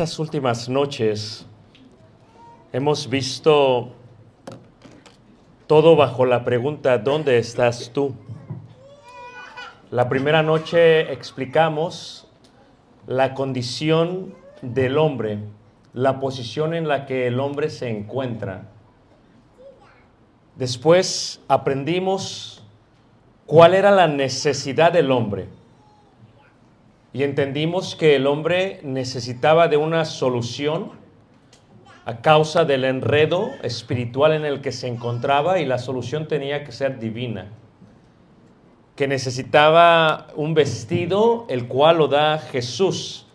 estas últimas noches hemos visto todo bajo la pregunta ¿dónde estás tú? La primera noche explicamos la condición del hombre, la posición en la que el hombre se encuentra. Después aprendimos cuál era la necesidad del hombre y entendimos que el hombre necesitaba de una solución a causa del enredo espiritual en el que se encontraba y la solución tenía que ser divina. Que necesitaba un vestido el cual lo da Jesús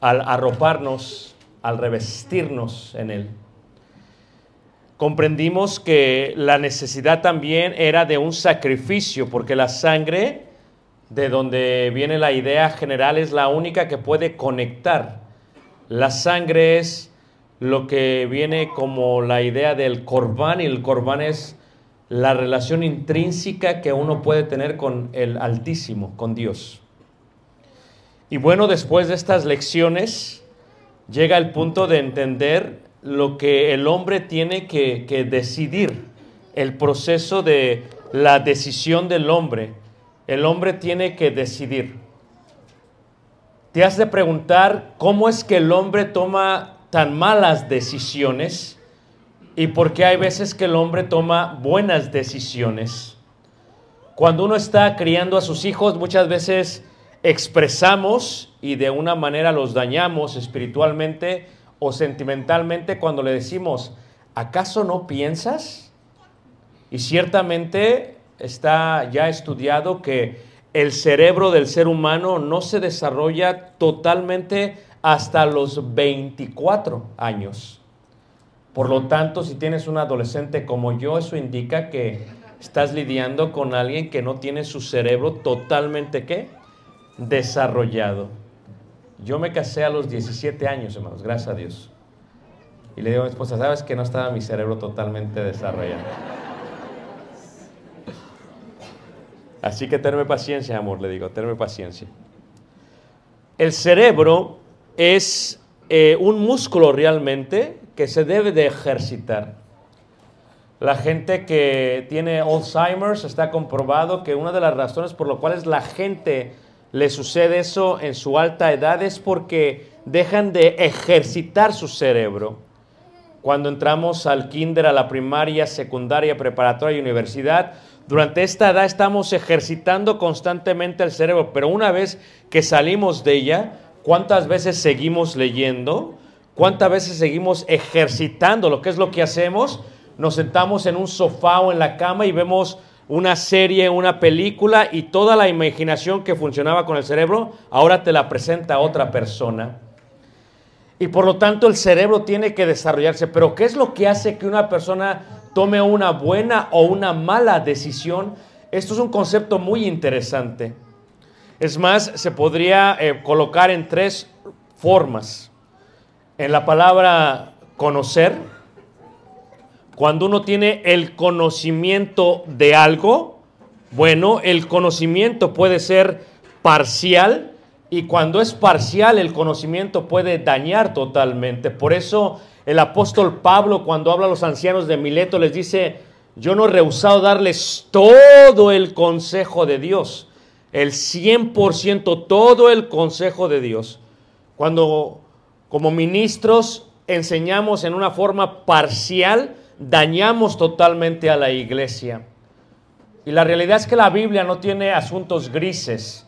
al arroparnos, al revestirnos en él. Comprendimos que la necesidad también era de un sacrificio, porque la sangre, de donde viene la idea general, es la única que puede conectar. La sangre es lo que viene como la idea del corbán, y el corbán es la relación intrínseca que uno puede tener con el Altísimo, con Dios. Y bueno, después de estas lecciones, llega el punto de entender lo que el hombre tiene que, que decidir, el proceso de la decisión del hombre. El hombre tiene que decidir. Te has de preguntar cómo es que el hombre toma tan malas decisiones y por qué hay veces que el hombre toma buenas decisiones. Cuando uno está criando a sus hijos, muchas veces expresamos y de una manera los dañamos espiritualmente o sentimentalmente cuando le decimos, ¿acaso no piensas? Y ciertamente está ya estudiado que el cerebro del ser humano no se desarrolla totalmente hasta los 24 años. Por lo tanto, si tienes un adolescente como yo, eso indica que estás lidiando con alguien que no tiene su cerebro totalmente ¿qué? desarrollado. Yo me casé a los 17 años, hermanos, gracias a Dios. Y le digo a mi esposa, ¿sabes que no estaba mi cerebro totalmente desarrollado? Así que tenme paciencia, amor, le digo, tenme paciencia. El cerebro es eh, un músculo realmente que se debe de ejercitar. La gente que tiene Alzheimer's está comprobado que una de las razones por las cuales la gente le sucede eso en su alta edad es porque dejan de ejercitar su cerebro. Cuando entramos al kinder, a la primaria, secundaria, preparatoria y universidad, Durante esta edad estamos ejercitando constantemente el cerebro, pero una vez que salimos de ella, ¿cuántas veces seguimos leyendo? ¿Cuántas veces seguimos ejercitando lo que es lo que hacemos? Nos sentamos en un sofá o en la cama y vemos una serie, una película y toda la imaginación que funcionaba con el cerebro, ahora te la presenta otra persona. Y por lo tanto el cerebro tiene que desarrollarse. Pero ¿qué es lo que hace que una persona tome una buena o una mala decisión? Esto es un concepto muy interesante. Es más, se podría eh, colocar en tres formas. En la palabra conocer, cuando uno tiene el conocimiento de algo, bueno, el conocimiento puede ser parcial y cuando es parcial el conocimiento puede dañar totalmente. Por eso el apóstol Pablo cuando habla a los ancianos de Mileto les dice, yo no he rehusado darles todo el consejo de Dios, el 100%, todo el consejo de Dios. Cuando como ministros enseñamos en una forma parcial, dañamos totalmente a la iglesia. Y la realidad es que la Biblia no tiene asuntos grises.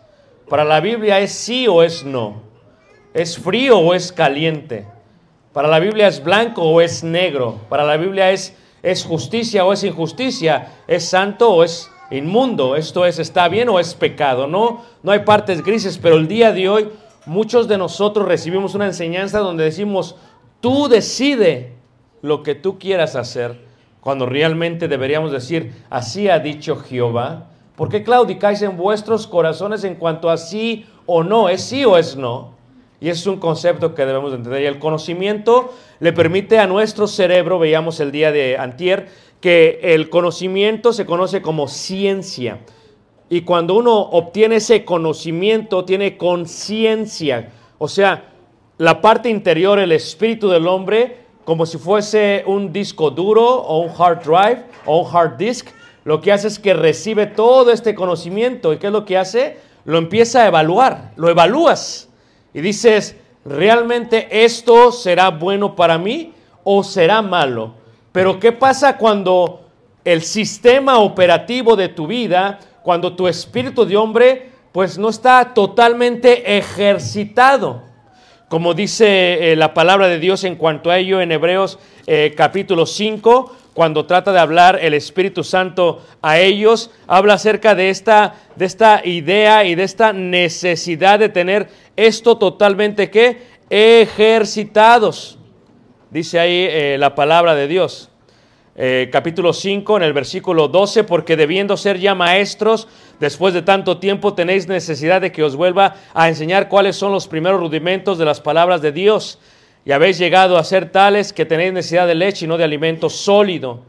Para la Biblia es sí o es no. Es frío o es caliente. Para la Biblia es blanco o es negro. Para la Biblia es, es justicia o es injusticia. Es santo o es inmundo. Esto es está bien o es pecado. No, no hay partes grises, pero el día de hoy muchos de nosotros recibimos una enseñanza donde decimos, tú decide lo que tú quieras hacer, cuando realmente deberíamos decir, así ha dicho Jehová. ¿Por qué claudicáis en vuestros corazones en cuanto a sí o no? ¿Es sí o es no? Y ese es un concepto que debemos entender. Y el conocimiento le permite a nuestro cerebro, veíamos el día de antier, que el conocimiento se conoce como ciencia. Y cuando uno obtiene ese conocimiento, tiene conciencia. O sea, la parte interior, el espíritu del hombre, como si fuese un disco duro o un hard drive o un hard disk, lo que hace es que recibe todo este conocimiento. ¿Y qué es lo que hace? Lo empieza a evaluar, lo evalúas. Y dices, ¿realmente esto será bueno para mí o será malo? Pero ¿qué pasa cuando el sistema operativo de tu vida, cuando tu espíritu de hombre, pues no está totalmente ejercitado? Como dice eh, la palabra de Dios en cuanto a ello en Hebreos eh, capítulo 5, cuando trata de hablar el Espíritu Santo a ellos, habla acerca de esta, de esta idea y de esta necesidad de tener esto totalmente que ejercitados. Dice ahí eh, la palabra de Dios. Eh, capítulo 5, en el versículo 12, porque debiendo ser ya maestros, después de tanto tiempo tenéis necesidad de que os vuelva a enseñar cuáles son los primeros rudimentos de las palabras de Dios. Y habéis llegado a ser tales que tenéis necesidad de leche y no de alimento sólido.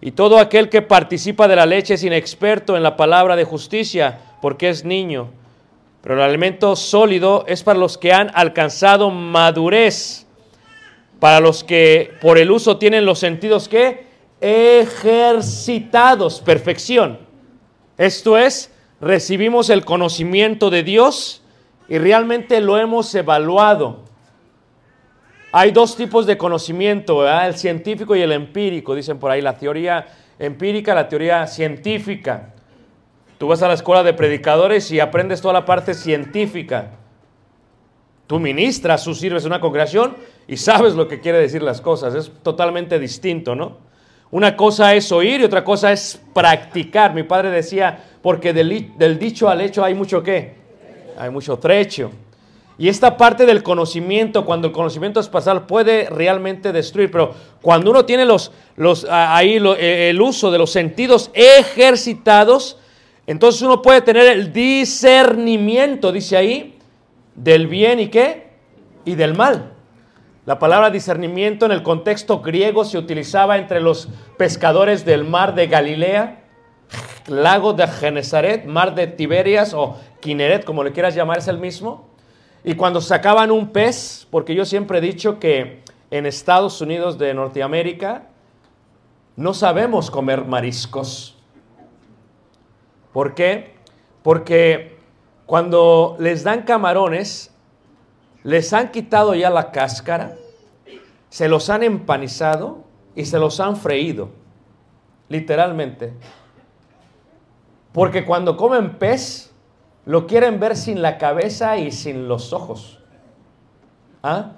Y todo aquel que participa de la leche es inexperto en la palabra de justicia, porque es niño. Pero el alimento sólido es para los que han alcanzado madurez, para los que por el uso tienen los sentidos que ejercitados, perfección. Esto es, recibimos el conocimiento de Dios y realmente lo hemos evaluado. Hay dos tipos de conocimiento, el científico y el empírico, dicen por ahí, la teoría empírica, la teoría científica. Tú vas a la escuela de predicadores y aprendes toda la parte científica. Tú ministras, tú sirves una congregación y sabes lo que quiere decir las cosas. Es totalmente distinto, ¿no? Una cosa es oír y otra cosa es practicar. Mi padre decía, porque del, del dicho al hecho hay mucho qué? Hay mucho trecho. Y esta parte del conocimiento, cuando el conocimiento es pasar, puede realmente destruir. Pero cuando uno tiene los, los, ahí lo, el uso de los sentidos ejercitados, entonces uno puede tener el discernimiento, dice ahí, del bien y qué? Y del mal. La palabra discernimiento en el contexto griego se utilizaba entre los pescadores del mar de Galilea, lago de Genezaret, mar de Tiberias o Kineret, como le quieras llamar, es el mismo. Y cuando sacaban un pez, porque yo siempre he dicho que en Estados Unidos de Norteamérica no sabemos comer mariscos. ¿Por qué? Porque cuando les dan camarones, les han quitado ya la cáscara, se los han empanizado y se los han freído, literalmente. Porque cuando comen pez, lo quieren ver sin la cabeza y sin los ojos. ¿Ah?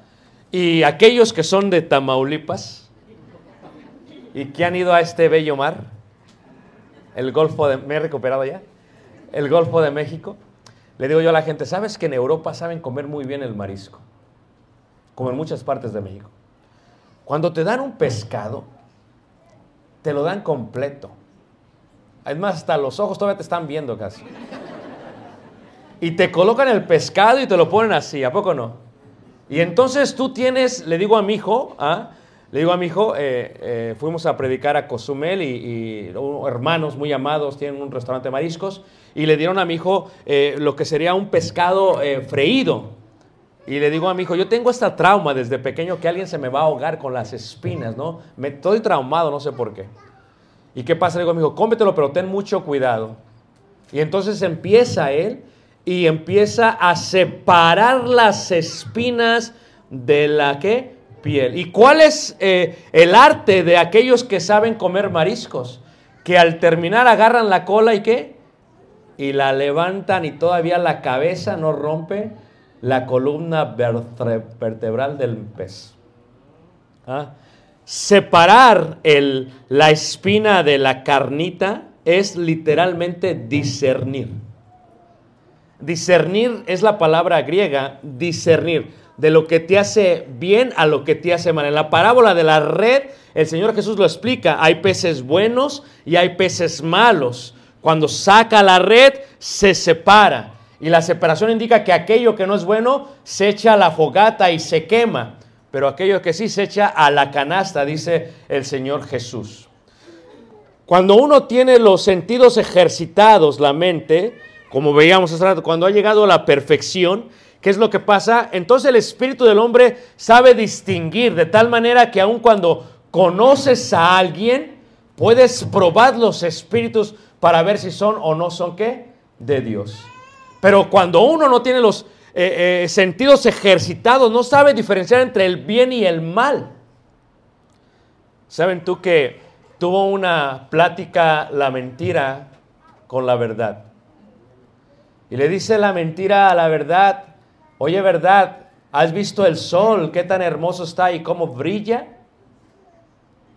Y aquellos que son de Tamaulipas y que han ido a este bello mar, el Golfo de... ¿Me he recuperado ya? El Golfo de México. Le digo yo a la gente, ¿sabes que en Europa saben comer muy bien el marisco? Como en muchas partes de México. Cuando te dan un pescado, te lo dan completo. Además, hasta los ojos todavía te están viendo casi. Y te colocan el pescado y te lo ponen así, ¿a poco no? Y entonces tú tienes, le digo a mi hijo, ¿ah? le digo a mi hijo, eh, eh, fuimos a predicar a Cozumel y, hermanos muy amados tienen un restaurante de mariscos y le dieron a mi hijo eh, lo que sería un pescado freído. Y le digo a mi hijo, yo tengo esta trauma desde pequeño que alguien se me va a ahogar con las espinas, ¿no? Me estoy traumado, no sé por qué. ¿Y qué pasa? Le digo a mi hijo, cómetelo, pero ten mucho cuidado. Y entonces empieza él y empieza a separar las espinas de la ¿qué? piel. ¿Y cuál es eh, el arte de aquellos que saben comer mariscos? Que al terminar agarran la cola y qué? Y la levantan y todavía la cabeza no rompe la columna vertebral del pez. ¿Ah? Separar la espina de la carnita es literalmente discernir. Discernir es la palabra griega, discernir, de lo que te hace bien a lo que te hace mal. En la parábola de la red, el Señor Jesús lo explica, hay peces buenos y hay peces malos. Cuando saca la red, se separa. Y la separación indica que aquello que no es bueno se echa a la fogata y se quema, pero aquello que sí se echa a la canasta, dice el Señor Jesús. Cuando uno tiene los sentidos ejercitados, la mente, como veíamos hace rato, cuando ha llegado a la perfección, ¿qué es lo que pasa? Entonces el espíritu del hombre sabe distinguir de tal manera que aun cuando conoces a alguien, puedes probar los espíritus para ver si son o no son qué? De Dios. Pero cuando uno no tiene los eh, eh, sentidos ejercitados, no sabe diferenciar entre el bien y el mal. ¿Saben tú que tuvo una plática la mentira con la verdad? Y le dice la mentira a la verdad, oye verdad, ¿has visto el sol? ¿Qué tan hermoso está y cómo brilla?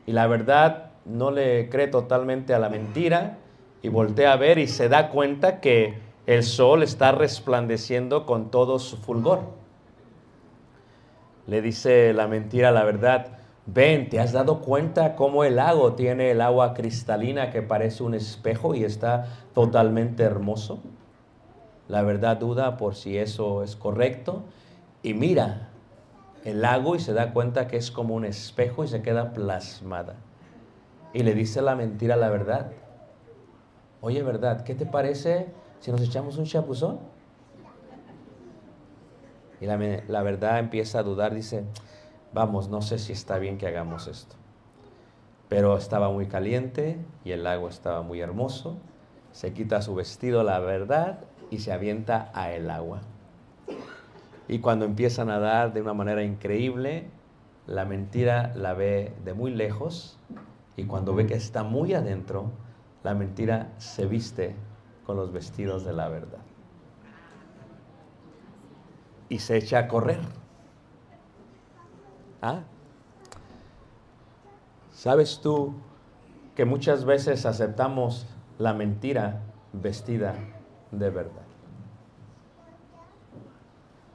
Y la verdad no le cree totalmente a la mentira y voltea a ver y se da cuenta que el sol está resplandeciendo con todo su fulgor. Le dice la mentira a la verdad, ven, ¿te has dado cuenta cómo el lago tiene el agua cristalina que parece un espejo y está totalmente hermoso? La verdad duda por si eso es correcto y mira el lago y se da cuenta que es como un espejo y se queda plasmada. Y le dice la mentira a la verdad. Oye, verdad, ¿qué te parece si nos echamos un chapuzón? Y la, la, verdad empieza a dudar, dice, vamos, no sé si está bien que hagamos esto. Pero estaba muy caliente y el lago estaba muy hermoso. Se quita su vestido, la verdad, y se avienta a el agua. Y cuando empieza a nadar de una manera increíble, la mentira la ve de muy lejos y cuando ve que está muy adentro, la mentira se viste con los vestidos de la verdad. Y se echa a correr. ¿Ah? ¿Sabes tú que muchas veces aceptamos la mentira vestida de verdad.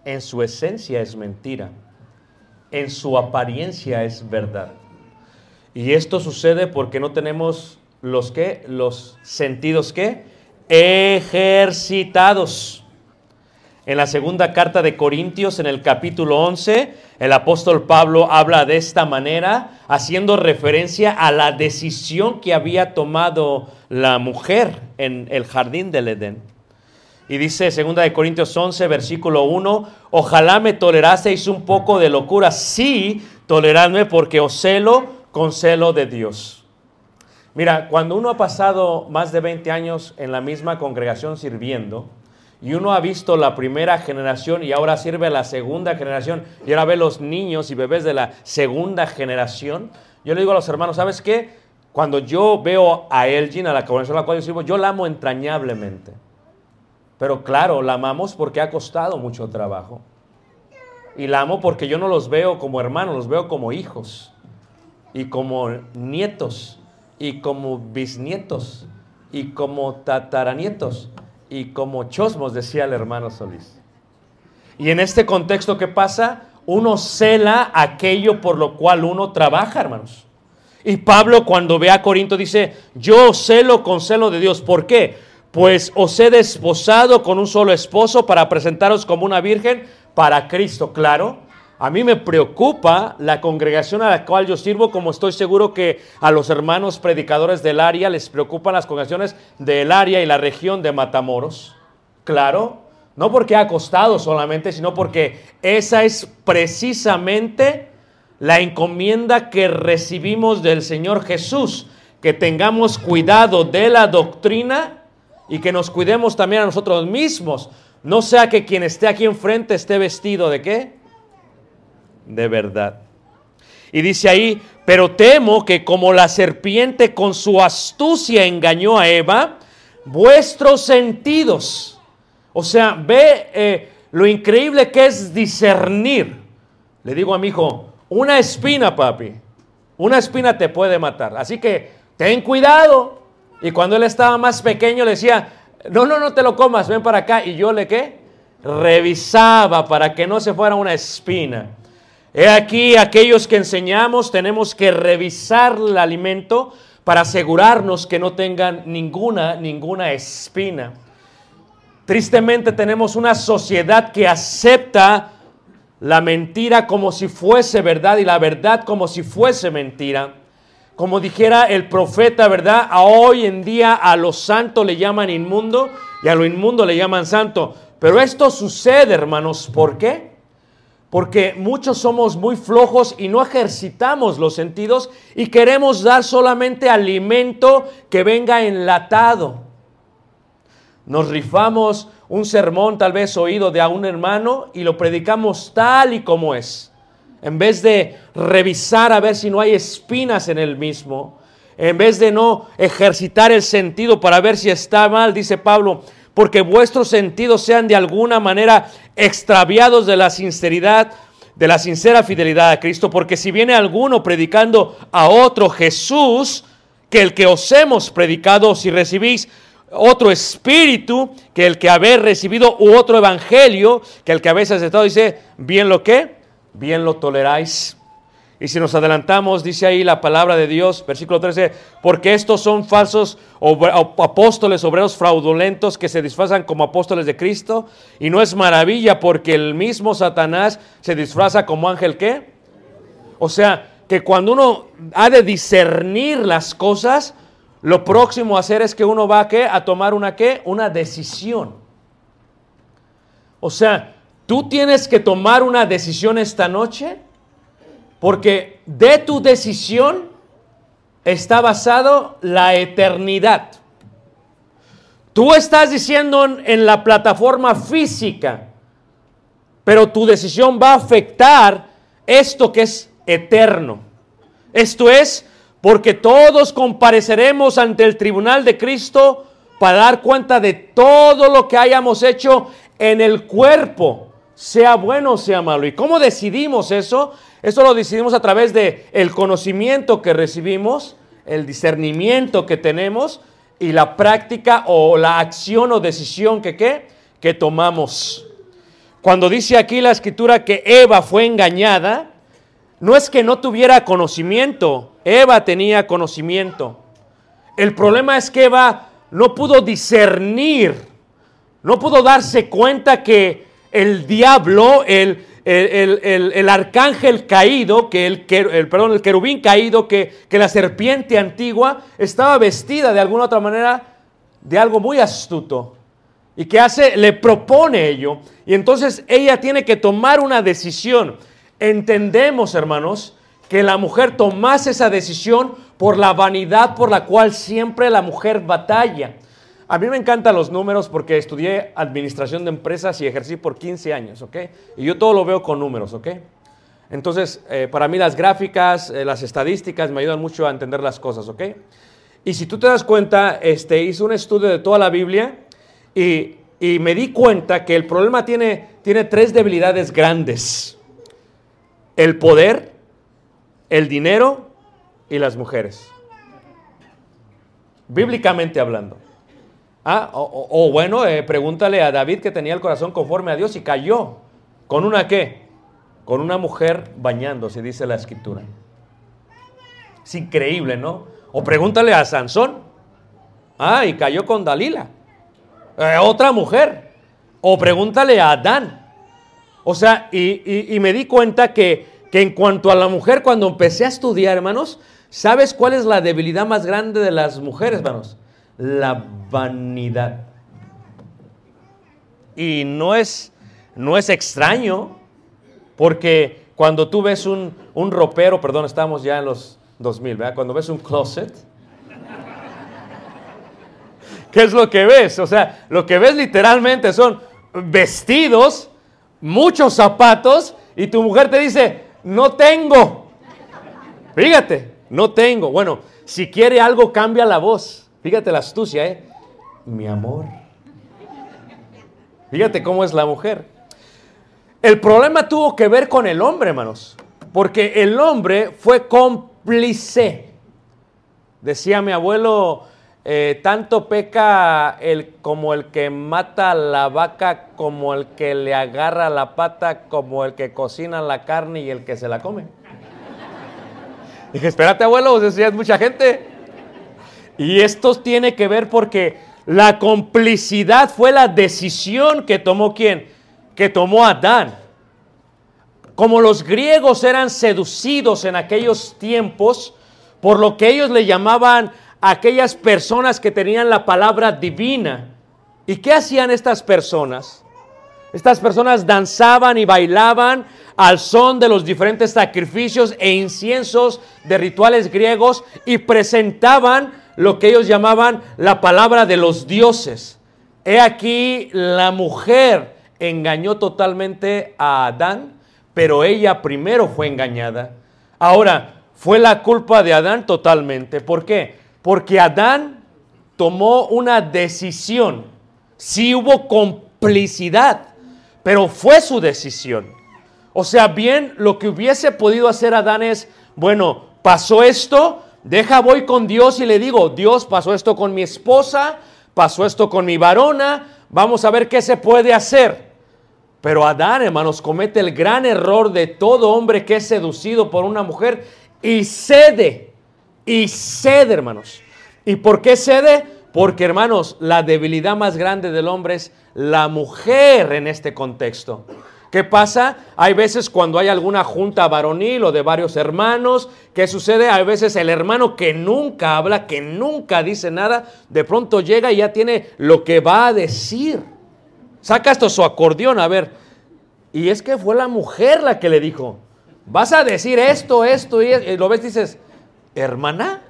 En su esencia es mentira, en su apariencia es verdad. Y esto sucede porque no tenemos los que los sentidos que ejercitados. En la segunda carta de Corintios, en el capítulo 11, el apóstol Pablo habla de esta manera, haciendo referencia a la decisión que había tomado la mujer en el jardín del Edén. Y dice 2 de Corintios 11, versículo 1, ojalá me toleraseis un poco de locura. Sí, toleradme porque os celo con celo de Dios. Mira, cuando uno ha pasado más de 20 años en la misma congregación sirviendo, y uno ha visto la primera generación y ahora sirve a la segunda generación, y ahora ve los niños y bebés de la segunda generación, yo le digo a los hermanos, ¿sabes qué? Cuando yo veo a Elgin, a la congregación a la cual yo sirvo, yo la amo entrañablemente. Pero claro, la amamos porque ha costado mucho trabajo. Y la amo porque yo no los veo como hermanos, los veo como hijos. Y como nietos. Y como bisnietos. Y como tataranietos. Y como chosmos, decía el hermano Solís. Y en este contexto, ¿qué pasa? Uno cela aquello por lo cual uno trabaja, hermanos. Y Pablo cuando ve a Corinto dice, yo celo con celo de Dios. ¿Por qué? Pues os he desposado con un solo esposo para presentaros como una virgen para Cristo. Claro, a mí me preocupa la congregación a la cual yo sirvo, como estoy seguro que a los hermanos predicadores del área les preocupan las congregaciones del área y la región de Matamoros. Claro, no porque ha costado solamente, sino porque esa es precisamente la encomienda que recibimos del Señor Jesús, que tengamos cuidado de la doctrina y que nos cuidemos también a nosotros mismos. No sea que quien esté aquí enfrente esté vestido de qué? De verdad. Y dice ahí, pero temo que como la serpiente con su astucia engañó a Eva, vuestros sentidos, o sea, ve eh, lo increíble que es discernir. Le digo a mi hijo, una espina, papi, una espina te puede matar. Así que ten cuidado. Y cuando él estaba más pequeño le decía, no, no, no te lo comas, ven para acá. Y yo le qué? Revisaba para que no se fuera una espina. He aquí, aquellos que enseñamos tenemos que revisar el alimento para asegurarnos que no tengan ninguna, ninguna espina. Tristemente tenemos una sociedad que acepta la mentira como si fuese verdad y la verdad como si fuese mentira. Como dijera el profeta, ¿verdad? A hoy en día a lo santo le llaman inmundo y a lo inmundo le llaman santo. Pero esto sucede, hermanos, ¿por qué? Porque muchos somos muy flojos y no ejercitamos los sentidos y queremos dar solamente alimento que venga enlatado. Nos rifamos un sermón tal vez oído de a un hermano y lo predicamos tal y como es. En vez de revisar a ver si no hay espinas en el mismo, en vez de no ejercitar el sentido para ver si está mal, dice Pablo, porque vuestros sentidos sean de alguna manera extraviados de la sinceridad, de la sincera fidelidad a Cristo, porque si viene alguno predicando a otro Jesús, que el que os hemos predicado, si recibís otro espíritu que el que habéis recibido u otro evangelio que el que habéis aceptado, dice, bien lo que, bien lo toleráis. Y si nos adelantamos, dice ahí la palabra de Dios, versículo 13, porque estos son falsos apóstoles, obreros fraudulentos que se disfrazan como apóstoles de Cristo. Y no es maravilla porque el mismo Satanás se disfraza como ángel qué. O sea, que cuando uno ha de discernir las cosas, lo próximo a hacer es que uno va a, ¿qué? a tomar una qué? Una decisión. O sea, tú tienes que tomar una decisión esta noche porque de tu decisión está basado la eternidad. Tú estás diciendo en, en la plataforma física, pero tu decisión va a afectar esto que es eterno. Esto es porque todos compareceremos ante el tribunal de Cristo para dar cuenta de todo lo que hayamos hecho en el cuerpo, sea bueno o sea malo. ¿Y cómo decidimos eso? Eso lo decidimos a través de el conocimiento que recibimos, el discernimiento que tenemos y la práctica o la acción o decisión que ¿qué? que tomamos. Cuando dice aquí la escritura que Eva fue engañada, no es que no tuviera conocimiento, Eva tenía conocimiento. El problema es que Eva no pudo discernir, no pudo darse cuenta que el diablo, el, el, arcángel caído, que el, el, perdón, el querubín caído, que, que la serpiente antigua estaba vestida de alguna otra manera de algo muy astuto. Y que hace, le propone ello. Y entonces ella tiene que tomar una decisión entendemos, hermanos, que la mujer tomase esa decisión por la vanidad por la cual siempre la mujer batalla. A mí me encantan los números porque estudié administración de empresas y ejercí por 15 años, ¿ok? Y yo todo lo veo con números, ¿ok? Entonces, eh, para mí las gráficas, eh, las estadísticas me ayudan mucho a entender las cosas, ¿ok? Y si tú te das cuenta, este, hice un estudio de toda la Biblia y, y me di cuenta que el problema tiene, tiene tres debilidades grandes. El poder, el dinero y las mujeres. Bíblicamente hablando. Ah, o, bueno, eh, pregúntale a David que tenía el corazón conforme a Dios y cayó. ¿Con una qué? Con una mujer bañándose, dice la escritura. Es increíble, ¿no? O pregúntale a Sansón. Ah, y cayó con Dalila. Eh, otra mujer. O pregúntale a Adán. O sea, y, y- y me di cuenta que, que en cuanto a la mujer, cuando empecé a estudiar, hermanos, ¿sabes cuál es la debilidad más grande de las mujeres, hermanos? La vanidad. Y no es, no es extraño, porque cuando tú ves un, un ropero, perdón, estamos ya en los 2000, ¿verdad? Cuando ves un closet, ¿qué es lo que ves? O sea, lo que ves literalmente son vestidos, muchos zapatos, y tu mujer te dice, no tengo. Fíjate, no tengo. Bueno, si quiere algo, cambia la voz. Fíjate la astucia, ¿eh? Mi amor. Fíjate cómo es la mujer. El problema tuvo que ver con el hombre, hermanos, porque el hombre fue cómplice. Decía mi abuelo, eh, tanto peca el, como el que mata a la vaca, como el que le agarra la pata, como el que cocina la carne y el que se la come. Dije, espérate abuelo, o es mucha gente. Y esto tiene que ver porque la complicidad fue la decisión que tomó quién? Que tomó Adán. Como los griegos eran seducidos en aquellos tiempos por lo que ellos le llamaban aquellas personas que tenían la palabra divina. ¿Y qué hacían estas personas? Estas personas danzaban y bailaban al son de los diferentes sacrificios e inciensos de rituales griegos y presentaban lo que ellos llamaban la palabra de los dioses. He aquí la mujer engañó totalmente a Adán, pero ella primero fue engañada. Ahora, fue la culpa de Adán totalmente. ¿Por qué? Porque Adán tomó una decisión. Sí hubo complicidad, pero fue su decisión. O sea, bien, lo que hubiese podido hacer Adán es, bueno, pasó esto, deja voy con Dios y le digo, Dios, pasó esto con mi esposa, pasó esto con mi varona, vamos a ver qué se puede hacer. Pero Adán, hermanos, comete el gran error de todo hombre que es seducido por una mujer y cede, y cede, hermanos. ¿Y por qué cede? Porque, hermanos, la debilidad más grande del hombre es la mujer en este contexto. ¿Qué pasa? Hay veces cuando hay alguna junta varonil o de varios hermanos, ¿qué sucede? Hay veces el hermano que nunca habla, que nunca dice nada, de pronto llega y ya tiene lo que va a decir. Saca esto su acordeón, a ver. Y es que fue la mujer la que le dijo, vas a decir esto, esto y, es-". y lo ves dices, hermana.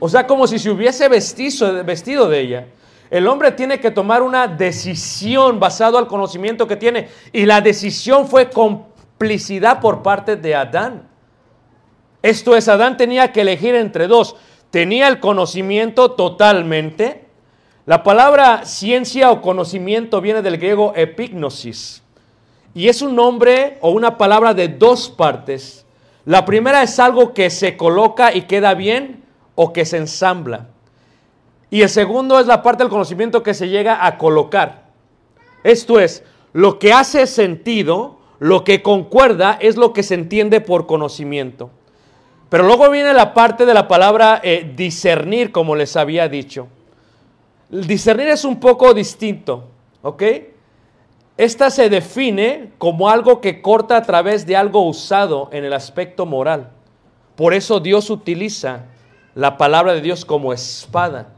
O sea, como si se hubiese vestido de ella. El hombre tiene que tomar una decisión basado al conocimiento que tiene. Y la decisión fue complicidad por parte de Adán. Esto es, Adán tenía que elegir entre dos. Tenía el conocimiento totalmente. La palabra ciencia o conocimiento viene del griego epignosis. Y es un nombre o una palabra de dos partes. La primera es algo que se coloca y queda bien o que se ensambla. Y el segundo es la parte del conocimiento que se llega a colocar. Esto es, lo que hace sentido, lo que concuerda, es lo que se entiende por conocimiento. Pero luego viene la parte de la palabra eh, discernir, como les había dicho. Discernir es un poco distinto, ¿ok? Esta se define como algo que corta a través de algo usado en el aspecto moral. Por eso Dios utiliza la palabra de Dios como espada,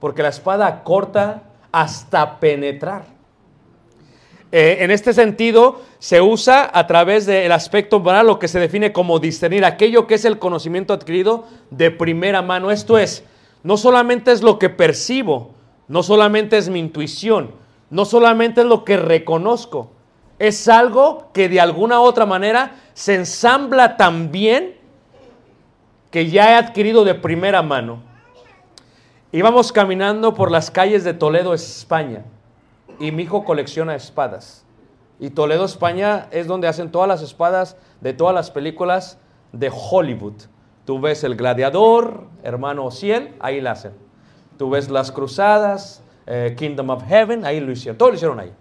porque la espada corta hasta penetrar. Eh, en este sentido, se usa a través del aspecto moral lo que se define como discernir, aquello que es el conocimiento adquirido de primera mano. Esto es, no solamente es lo que percibo, no solamente es mi intuición, no solamente es lo que reconozco, Es algo que de alguna otra manera se ensambla tan bien que ya he adquirido de primera mano. Íbamos caminando por las calles de Toledo, España, y mi hijo colecciona espadas. Y Toledo, España es donde hacen todas las espadas de todas las películas de Hollywood. Tú ves El Gladiador, Hermano Ciel, ahí la hacen. Tú ves Las Cruzadas, eh, Kingdom of Heaven, ahí lo hicieron. Todo lo hicieron ahí.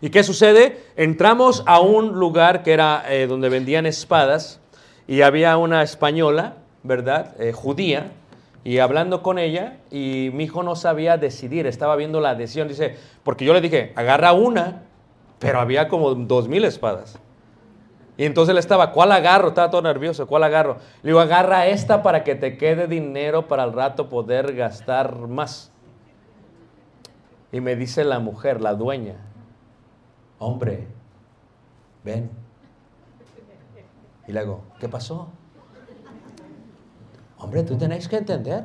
¿Y qué sucede? Entramos a un lugar que era eh, donde vendían espadas y había una española, ¿verdad? Eh, judía, y hablando con ella, y mi hijo no sabía decidir, estaba viendo la decisión, dice, porque yo le dije, agarra una, pero había como dos mil espadas. Y entonces él estaba, ¿cuál agarro? Estaba todo nervioso, ¿cuál agarro? Le digo, agarra esta para que te quede dinero para al rato poder gastar más. Y me dice la mujer, la dueña, hombre, ven. Y le digo, ¿qué pasó? Hombre, tú tenéis que entender.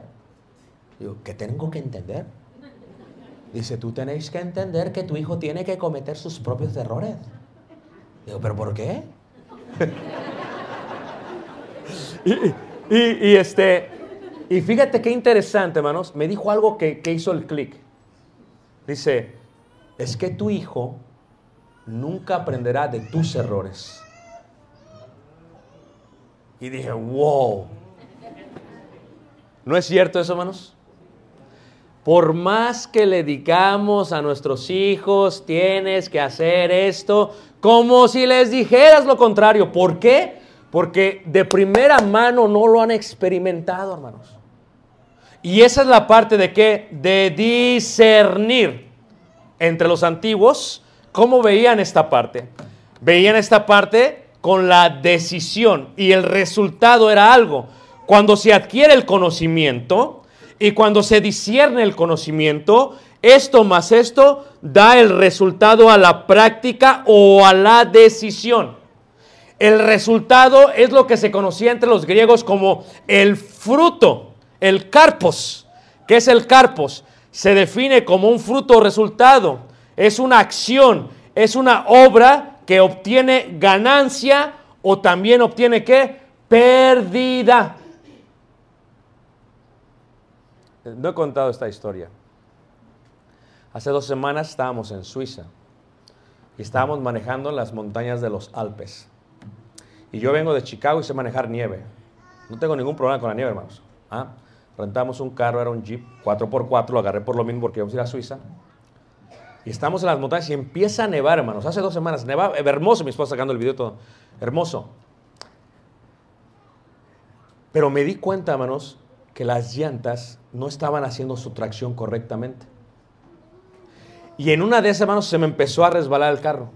Digo, ¿qué tengo que entender? Dice, tú tenéis que entender que tu hijo tiene que cometer sus propios errores. Digo, ¿pero por qué? y, este, y fíjate qué interesante, hermanos. Me dijo algo que, que hizo el clic. Dice, es que tu hijo nunca aprenderá de tus errores. Y dije, wow. ¿No es cierto eso, hermanos? Por más que le digamos a nuestros hijos, tienes que hacer esto, como si les dijeras lo contrario. ¿Por qué? Porque de primera mano no lo han experimentado, hermanos. Y esa es la parte de qué? De discernir entre los antiguos cómo veían esta parte. Veían esta parte con la decisión y el resultado era algo. Cuando se adquiere el conocimiento y cuando se discierne el conocimiento, esto más esto da el resultado a la práctica o a la decisión. El resultado es lo que se conocía entre los griegos como el fruto, el carpos. ¿Qué es el carpos? Se define como un fruto o resultado. Es una acción, es una obra que obtiene ganancia o también obtiene qué? Pérdida. No he contado esta historia. Hace dos semanas estábamos en Suiza y estábamos manejando las montañas de los Alpes. Y yo vengo de Chicago y sé manejar nieve. No tengo ningún problema con la nieve, hermanos. ¿Ah? Rentamos un carro, era un Jeep 4x4, lo agarré por lo mismo porque íbamos a ir a Suiza. Y estamos en las montañas y empieza a nevar, hermanos. Hace dos semanas, nevaba, hermoso, mi esposa sacando el video todo. Hermoso. Pero me di cuenta, hermanos, que las llantas no estaban haciendo su tracción correctamente. Y en una de esas, hermanos, se me empezó a resbalar el carro.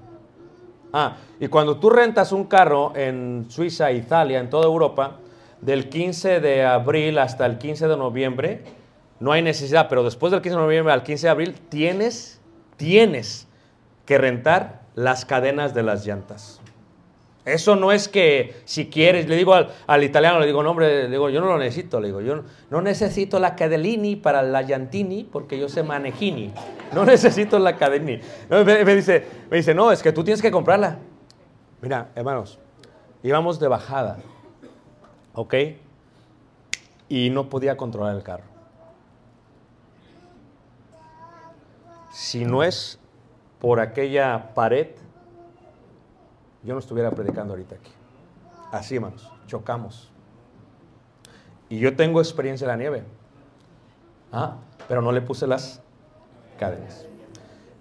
Ah, y cuando tú rentas un carro en Suiza, Italia, en toda Europa, del 15 de abril hasta el 15 de noviembre, no hay necesidad, pero después del 15 de noviembre al 15 de abril, tienes, tienes que rentar las cadenas de las llantas. Eso no es que si quieres, le digo al, al italiano, le digo, no hombre, digo, yo no lo necesito, le digo, yo no, necesito la cadelini para la llantini porque yo sé manejini. No necesito la cadelini. No, me, me dice, me dice, no, es que tú tienes que comprarla. Mira, hermanos, íbamos de bajada, ¿ok? Y no podía controlar el carro. Si no es por aquella pared, yo no estuviera predicando ahorita aquí. Así, hermanos, chocamos. Y yo tengo experiencia en la nieve. Ah, pero no le puse las cadenas.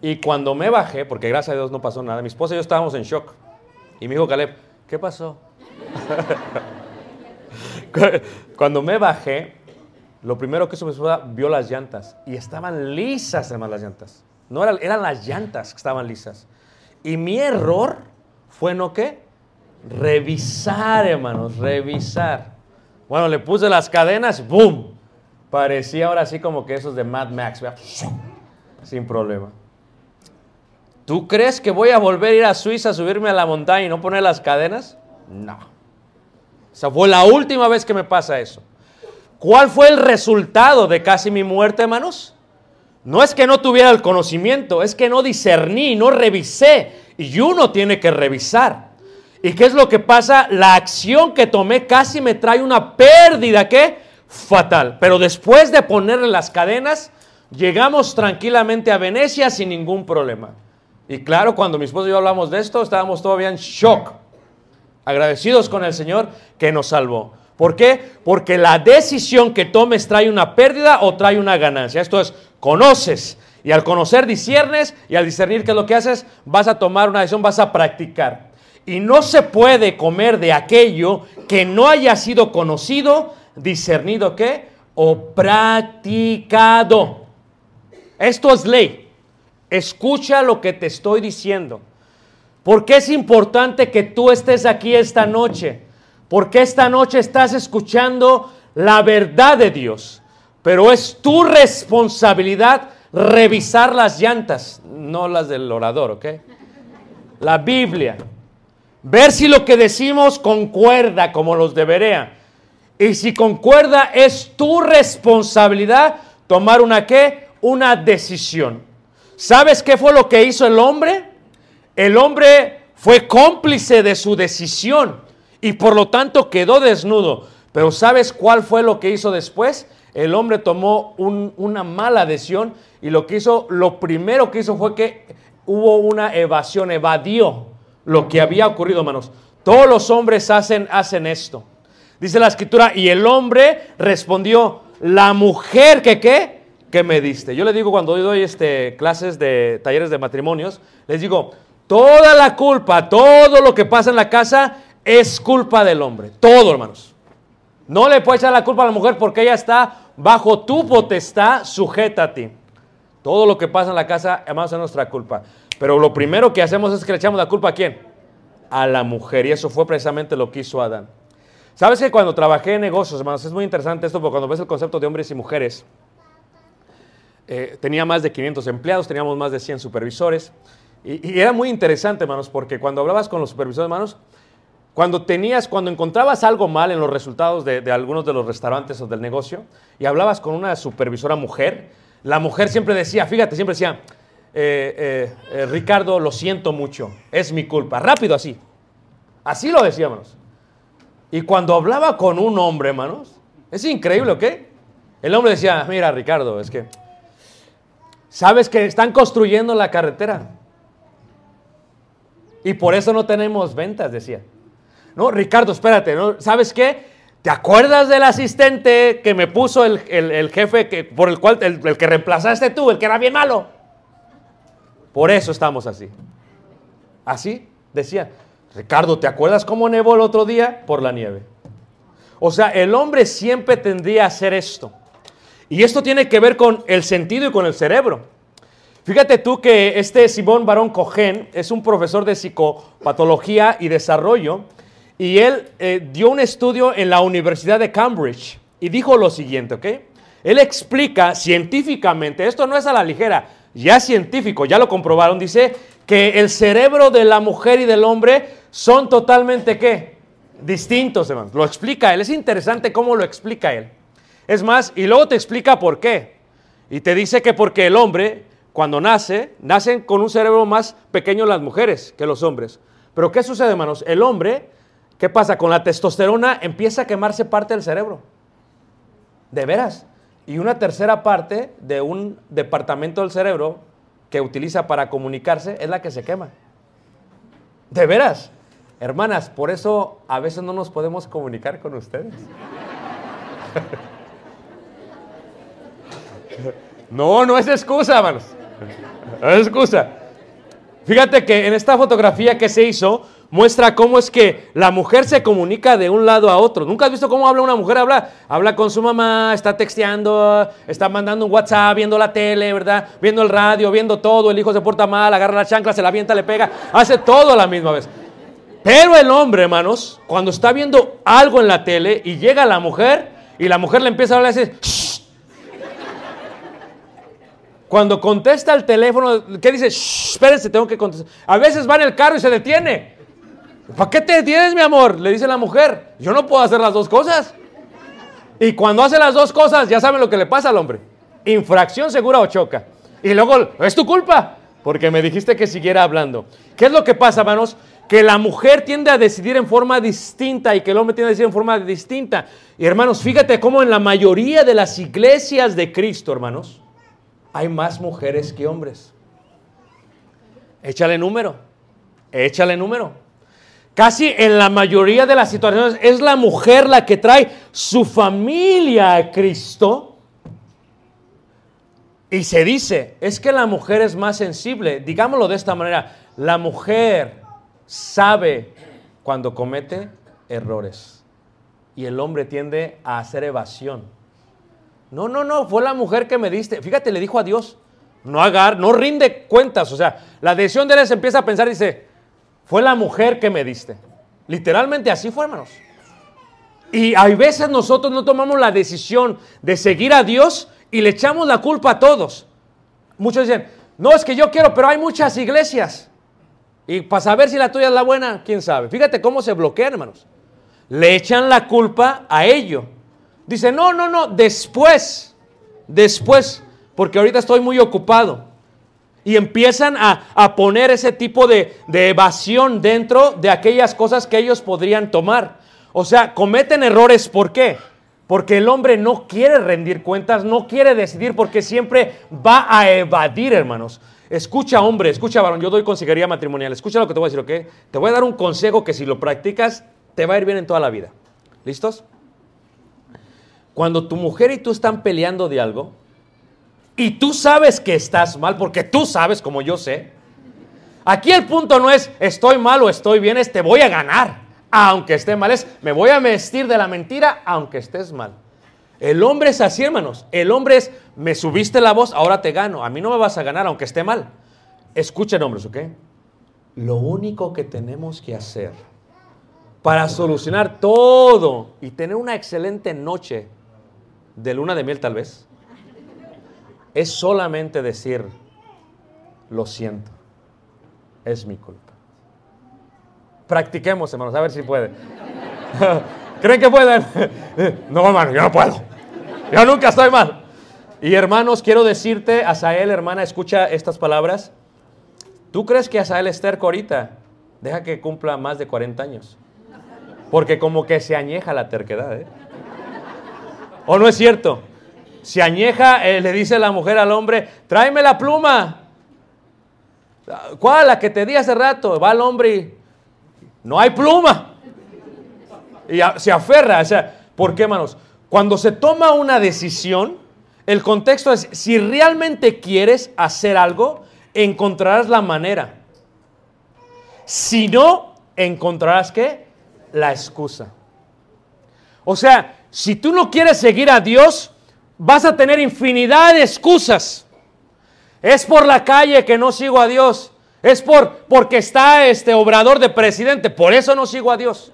Y cuando me bajé, porque gracias a Dios no pasó nada, mi esposa y yo estábamos en shock. Y me dijo Caleb, ¿qué pasó? cuando me bajé, lo primero que hizo mi esposa vio las llantas. Y estaban lisas, hermanos, las llantas. No eran, eran las llantas que estaban lisas. Y mi error fue no qué? Revisar, hermanos, revisar. Bueno, le puse las cadenas, ¡boom! Parecía ahora así como que esos de Mad Max, ¿verdad? sin problema. ¿Tú crees que voy a volver a ir a Suiza a subirme a la montaña y no poner las cadenas? No. Esa fue la última vez que me pasa eso. ¿Cuál fue el resultado de casi mi muerte, hermanos? No es que no tuviera el conocimiento, es que no discerní, no revisé. Y uno tiene que revisar. ¿Y qué es lo que pasa? La acción que tomé casi me trae una pérdida, ¿qué? Fatal. Pero después de ponerle las cadenas, llegamos tranquilamente a Venecia sin ningún problema. Y claro, cuando mi esposo y yo hablamos de esto, estábamos todavía en shock. Agradecidos con el Señor que nos salvó. ¿Por qué? Porque la decisión que tomes trae una pérdida o trae una ganancia. Esto es, conoces. Y al conocer disiernes y al discernir qué es lo que haces, vas a tomar una decisión, vas a practicar. Y no se puede comer de aquello que no haya sido conocido, discernido qué, o practicado. Esto es ley. Escucha lo que te estoy diciendo. ¿Por qué es importante que tú estés aquí esta noche? Porque esta noche estás escuchando la verdad de Dios. Pero es tu responsabilidad revisar las llantas, no las del orador, ¿ok? La Biblia. Ver si lo que decimos concuerda como los debería. Y si concuerda, es tu responsabilidad tomar una qué? Una decisión. ¿Sabes qué fue lo que hizo el hombre? El hombre fue cómplice de su decisión y por lo tanto quedó desnudo. Pero ¿sabes cuál fue lo que hizo después? El hombre tomó un- una mala decisión y lo que hizo, lo primero que hizo fue que hubo una evasión, evadió lo que había ocurrido, hermanos. Todos los hombres hacen, esto. Dice la escritura, y el hombre respondió, la mujer que qué, que me diste. Yo le digo cuando doy este, clases de talleres de matrimonios, les digo, toda la culpa, todo lo que pasa en la casa es culpa del hombre. Todo, hermanos. No le puedes echar la culpa a la mujer porque ella está bajo tu potestad ti. Todo lo que pasa en la casa, hermanos, es nuestra culpa. Pero lo primero que hacemos es que le echamos la culpa a quién? A la mujer. Y eso fue precisamente lo que hizo Adán. Sabes que cuando trabajé en negocios, hermanos, es muy interesante esto porque cuando ves el concepto de hombres y mujeres, eh, tenía más de 500 empleados, teníamos más de 100 supervisores. Y, y era muy interesante, hermanos, porque cuando hablabas con los supervisores, hermanos, cuando tenías, cuando encontrabas algo mal en los resultados de, algunos de los restaurantes o del negocio y hablabas con una supervisora mujer, la mujer siempre decía, fíjate, siempre decía, eh, eh, eh, Ricardo, lo siento mucho, es mi culpa. Rápido así. Así lo decía, hermanos. Y cuando hablaba con un hombre, hermanos, es increíble, ¿ok? El hombre decía, mira, Ricardo, es que, ¿sabes que están construyendo la carretera? Y por eso no tenemos ventas, decía. No, Ricardo, espérate. ¿sabes qué? ¿Te acuerdas del asistente que me puso el, el- jefe que, por el cual, el, el que reemplazaste tú, el que era bien malo? Por eso estamos así. Así decía. Ricardo, ¿te acuerdas cómo nevó el otro día? Por la nieve. O sea, el hombre siempre tendría a hacer esto. Y esto tiene que ver con el sentido y con el cerebro. Fíjate tú que este Simón Barón Cohen es un profesor de psicopatología y desarrollo y él eh, dio un estudio en la Universidad de Cambridge y dijo lo siguiente, ¿ok? Él explica científicamente, esto no es a la ligera, ya científico, ya lo comprobaron, dice que el cerebro de la mujer y del hombre son totalmente, ¿qué? Distintos, hermanos. Lo explica él, es interesante cómo lo explica él. Es más, y luego te explica por qué. Y te dice que porque el hombre, cuando nace, nacen con un cerebro más pequeño las mujeres que los hombres. Pero ¿qué sucede, hermanos? El hombre, ¿qué pasa? Con la testosterona empieza a quemarse parte del cerebro. De veras. Y una tercera parte de un departamento del cerebro que utiliza para comunicarse es la que se quema. De veras. Hermanas, por eso a veces no nos podemos comunicar con ustedes. No, no es excusa, hermanos. No es excusa. Fíjate que en esta fotografía que se hizo muestra cómo es que la mujer se comunica de un lado a otro. ¿Nunca has visto cómo habla una mujer? Habla, habla con su mamá, está texteando, está mandando un WhatsApp, viendo la tele, ¿verdad? Viendo el radio, viendo todo. El hijo se porta mal, agarra la chancla, se la avienta, le pega. Hace todo a la misma vez. Pero el hombre, hermanos, cuando está viendo algo en la tele y llega la mujer y la mujer le empieza a hablar, dice, "Shh". Cuando contesta el teléfono, ¿qué dice? "Shh, espérense, tengo que contestar. A veces va en el carro y se detiene. ¿Para qué te detienes, mi amor? Le dice la mujer. Yo no puedo hacer las dos cosas. Y cuando hace las dos cosas, ya saben lo que le pasa al hombre. infracción segura o choca. Y luego, es tu culpa, porque me dijiste que siguiera hablando. ¿Qué es lo que pasa, hermanos? Que la mujer tiende a decidir en forma distinta y que el hombre tiende a decidir en forma distinta. Y hermanos, fíjate cómo en la mayoría de las iglesias de Cristo, hermanos, hay más mujeres que hombres. Échale número, échale número. Casi en la mayoría de las situaciones es la mujer la que trae su familia a Cristo. Y se dice, es que la mujer es más sensible. Digámoslo de esta manera, la mujer sabe cuando comete errores. Y el hombre tiende a hacer evasión. No, no, no, fue la mujer que me diste. Fíjate, le dijo a Dios, no agar, no rinde cuentas. O sea, la decisión de él se empieza a pensar dice, fue la mujer que me diste. Literalmente así fue, hermanos. Y hay veces nosotros no tomamos la decisión de seguir a Dios y le echamos la culpa a todos. Muchos dicen, no es que yo quiero, pero hay muchas iglesias. Y para saber si la tuya es la buena, quién sabe. Fíjate cómo se bloquean, hermanos. Le echan la culpa a ello. Dice, no, no, no, después, después, porque ahorita estoy muy ocupado. Y empiezan a, a poner ese tipo de, de evasión dentro de aquellas cosas que ellos podrían tomar. O sea, cometen errores, ¿por qué? Porque el hombre no quiere rendir cuentas, no quiere decidir, porque siempre va a evadir, hermanos. Escucha, hombre, escucha, varón, yo doy consejería matrimonial. Escucha lo que te voy a decir, ¿ok? Te voy a dar un consejo que si lo practicas, te va a ir bien en toda la vida. ¿Listos? Cuando tu mujer y tú están peleando de algo, y tú sabes que estás mal, porque tú sabes, como yo sé, aquí el punto no es estoy mal o estoy bien, es te voy a ganar, aunque esté mal, es me voy a vestir de la mentira, aunque estés mal. El hombre es así, hermanos. El hombre es, me subiste la voz, ahora te gano. A mí no me vas a ganar, aunque esté mal. Escuchen, hombres, ¿ok? Lo único que tenemos que hacer para solucionar todo y tener una excelente noche de luna de miel, tal vez, es solamente decir, lo siento, es mi culpa. Practiquemos, hermanos, a ver si puede. ¿Creen que pueden? No, hermano, yo no puedo. Yo nunca estoy mal. Y hermanos, quiero decirte, Asael, hermana, escucha estas palabras. ¿Tú crees que Asael es terco ahorita? Deja que cumpla más de 40 años. Porque como que se añeja la terquedad, ¿eh? ¿O no es cierto? Se añeja, eh, le dice la mujer al hombre, tráeme la pluma. ¿Cuál? La que te di hace rato. Va el hombre y no hay pluma. Y se aferra. O sea, ¿por qué, hermanos? Cuando se toma una decisión, el contexto es, si realmente quieres hacer algo, encontrarás la manera. Si no, encontrarás qué? La excusa. O sea, si tú no quieres seguir a Dios, vas a tener infinidad de excusas. Es por la calle que no sigo a Dios. Es por porque está este obrador de presidente, por eso no sigo a Dios.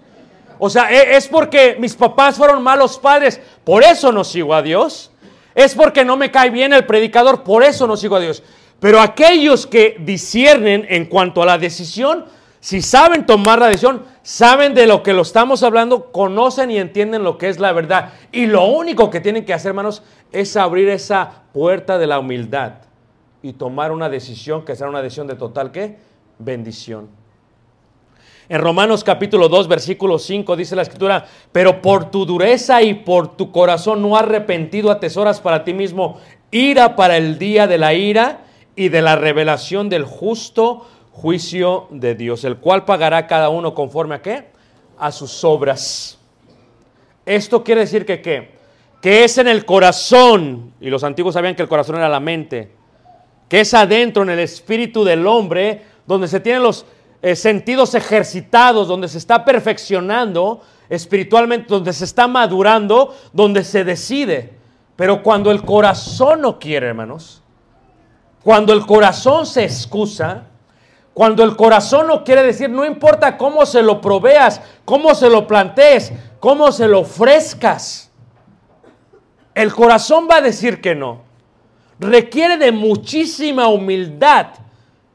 O sea, e- es porque mis papás fueron malos padres, por eso no sigo a Dios. Es porque no me cae bien el predicador, por eso no sigo a Dios. Pero aquellos que disciernen en cuanto a la decisión, si saben tomar la decisión, saben de lo que lo estamos hablando, conocen y entienden lo que es la verdad. Y lo único que tienen que hacer, hermanos, es abrir esa puerta de la humildad y tomar una decisión que será una decisión de total, ¿qué? Bendición. En Romanos capítulo 2, versículo 5 dice la escritura, pero por tu dureza y por tu corazón no arrepentido atesoras para ti mismo ira para el día de la ira y de la revelación del justo juicio de Dios, el cual pagará cada uno conforme a qué? A sus obras. Esto quiere decir que qué? Que es en el corazón, y los antiguos sabían que el corazón era la mente, que es adentro en el espíritu del hombre, donde se tienen los eh, sentidos ejercitados, donde se está perfeccionando espiritualmente, donde se está madurando, donde se decide. Pero cuando el corazón no quiere, hermanos, cuando el corazón se excusa, cuando el corazón no quiere decir, no importa cómo se lo proveas, cómo se lo plantees, cómo se lo ofrezcas, el corazón va a decir que no requiere de muchísima humildad,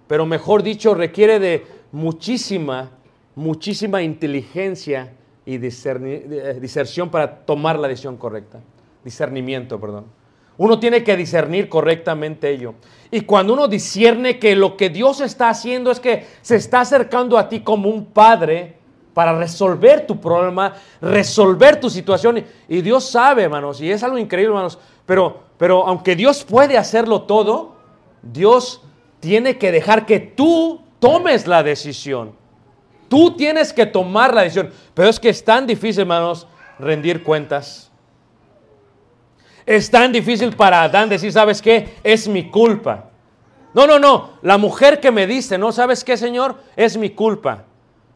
pero mejor dicho, requiere de muchísima, muchísima inteligencia y discerni- eh, para tomar la decisión correcta. Discernimiento, perdón. Uno tiene que discernir correctamente ello. Y cuando uno discierne que lo que Dios está haciendo es que se está acercando a ti como un padre para resolver tu problema, resolver tu situación. Y Dios sabe, hermanos, y es algo increíble, hermanos. Pero, pero aunque Dios puede hacerlo todo, Dios tiene que dejar que tú tomes la decisión. Tú tienes que tomar la decisión. Pero es que es tan difícil, hermanos, rendir cuentas. Es tan difícil para Adán decir, ¿sabes qué? Es mi culpa. No, no, no. La mujer que me dice, ¿no? ¿Sabes qué, Señor? Es mi culpa.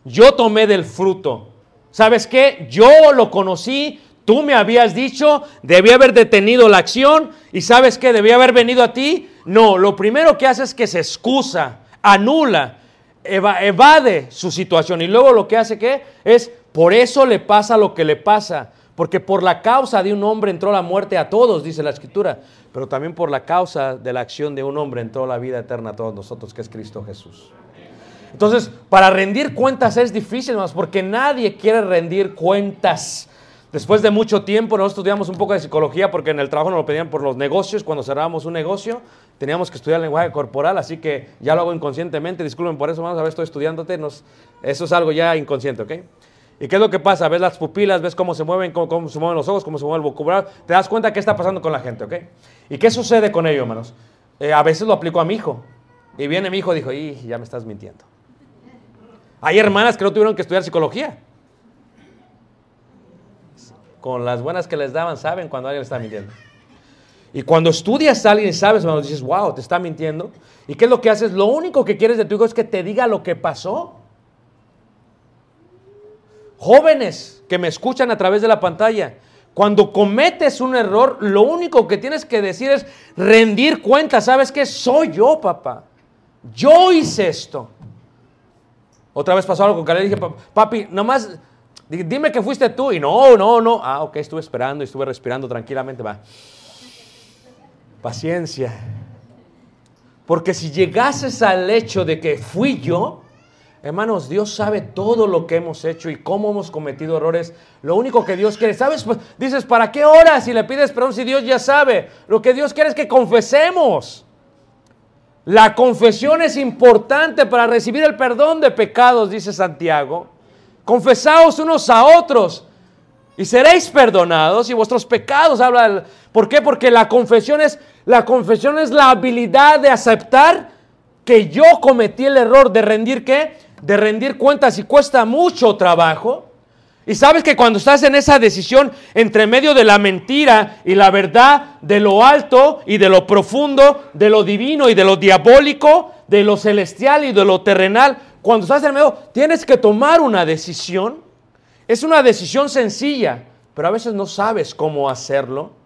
Yo tomé del fruto. ¿Sabes qué? Yo lo conocí, tú me habías dicho, debía haber detenido la acción y ¿sabes qué? Debía haber venido a ti. No, lo primero que hace es que se excusa, anula, eva- evade su situación y luego lo que hace que es, por eso le pasa lo que le pasa. Porque por la causa de un hombre entró la muerte a todos, dice la escritura. Pero también por la causa de la acción de un hombre entró la vida eterna a todos nosotros, que es Cristo Jesús. Entonces, para rendir cuentas es difícil, hermanos, porque nadie quiere rendir cuentas. Después de mucho tiempo, nosotros estudiamos un poco de psicología porque en el trabajo nos lo pedían por los negocios. Cuando cerrábamos un negocio, teníamos que estudiar lenguaje corporal, así que ya lo hago inconscientemente. Disculpen por eso, hermanos, a ver, estoy estudiándote. nos- eso es algo ya inconsciente, ¿ok? ¿Y qué es lo que pasa? Ves las pupilas, ves cómo se mueven, cómo, cómo se mueven los ojos, cómo se mueve el vocabulario. Te das cuenta qué está pasando con la gente, ¿ok? ¿Y qué sucede con ello, hermanos? Eh, a veces lo aplico a mi hijo. Y viene mi hijo y dijo, y ya me estás mintiendo. Hay hermanas que no tuvieron que estudiar psicología. Con las buenas que les daban, saben cuando alguien está mintiendo. Y cuando estudias a alguien y sabes, hermano, dices, wow, te está mintiendo. ¿Y qué es lo que haces? Lo único que quieres de tu hijo es que te diga lo que pasó. Jóvenes que me escuchan a través de la pantalla, cuando cometes un error, lo único que tienes que decir es rendir cuenta. ¿Sabes qué? Soy yo, papá. Yo hice esto. Otra vez pasó algo con Caleb. Dije, "Pa- papi, nomás di- dime que fuiste tú. Y no, no, no. Ah, ok, estuve esperando y estuve respirando tranquilamente. Va. Paciencia. Porque si llegases al hecho de que fui yo, hermanos, Dios sabe todo lo que hemos hecho y cómo hemos cometido errores. Lo único que Dios quiere, ¿sabes? Pues, dices, ¿para qué oras si le pides perdón si Dios ya sabe? Lo que Dios quiere es que confesemos. La confesión es importante para recibir el perdón de pecados, dice Santiago. Confesaos unos a otros y seréis perdonados y vuestros pecados habla ¿Por qué? Porque la confesión es la confesión es la habilidad de aceptar que yo cometí el error de rendir qué? De rendir cuentas y cuesta mucho trabajo. Y sabes que cuando estás en esa decisión entre medio de la mentira y la verdad, de lo alto y de lo profundo, de lo divino y de lo diabólico, de lo celestial y de lo terrenal, cuando estás en medio, tienes que tomar una decisión. Es una decisión sencilla, pero a veces no sabes cómo hacerlo.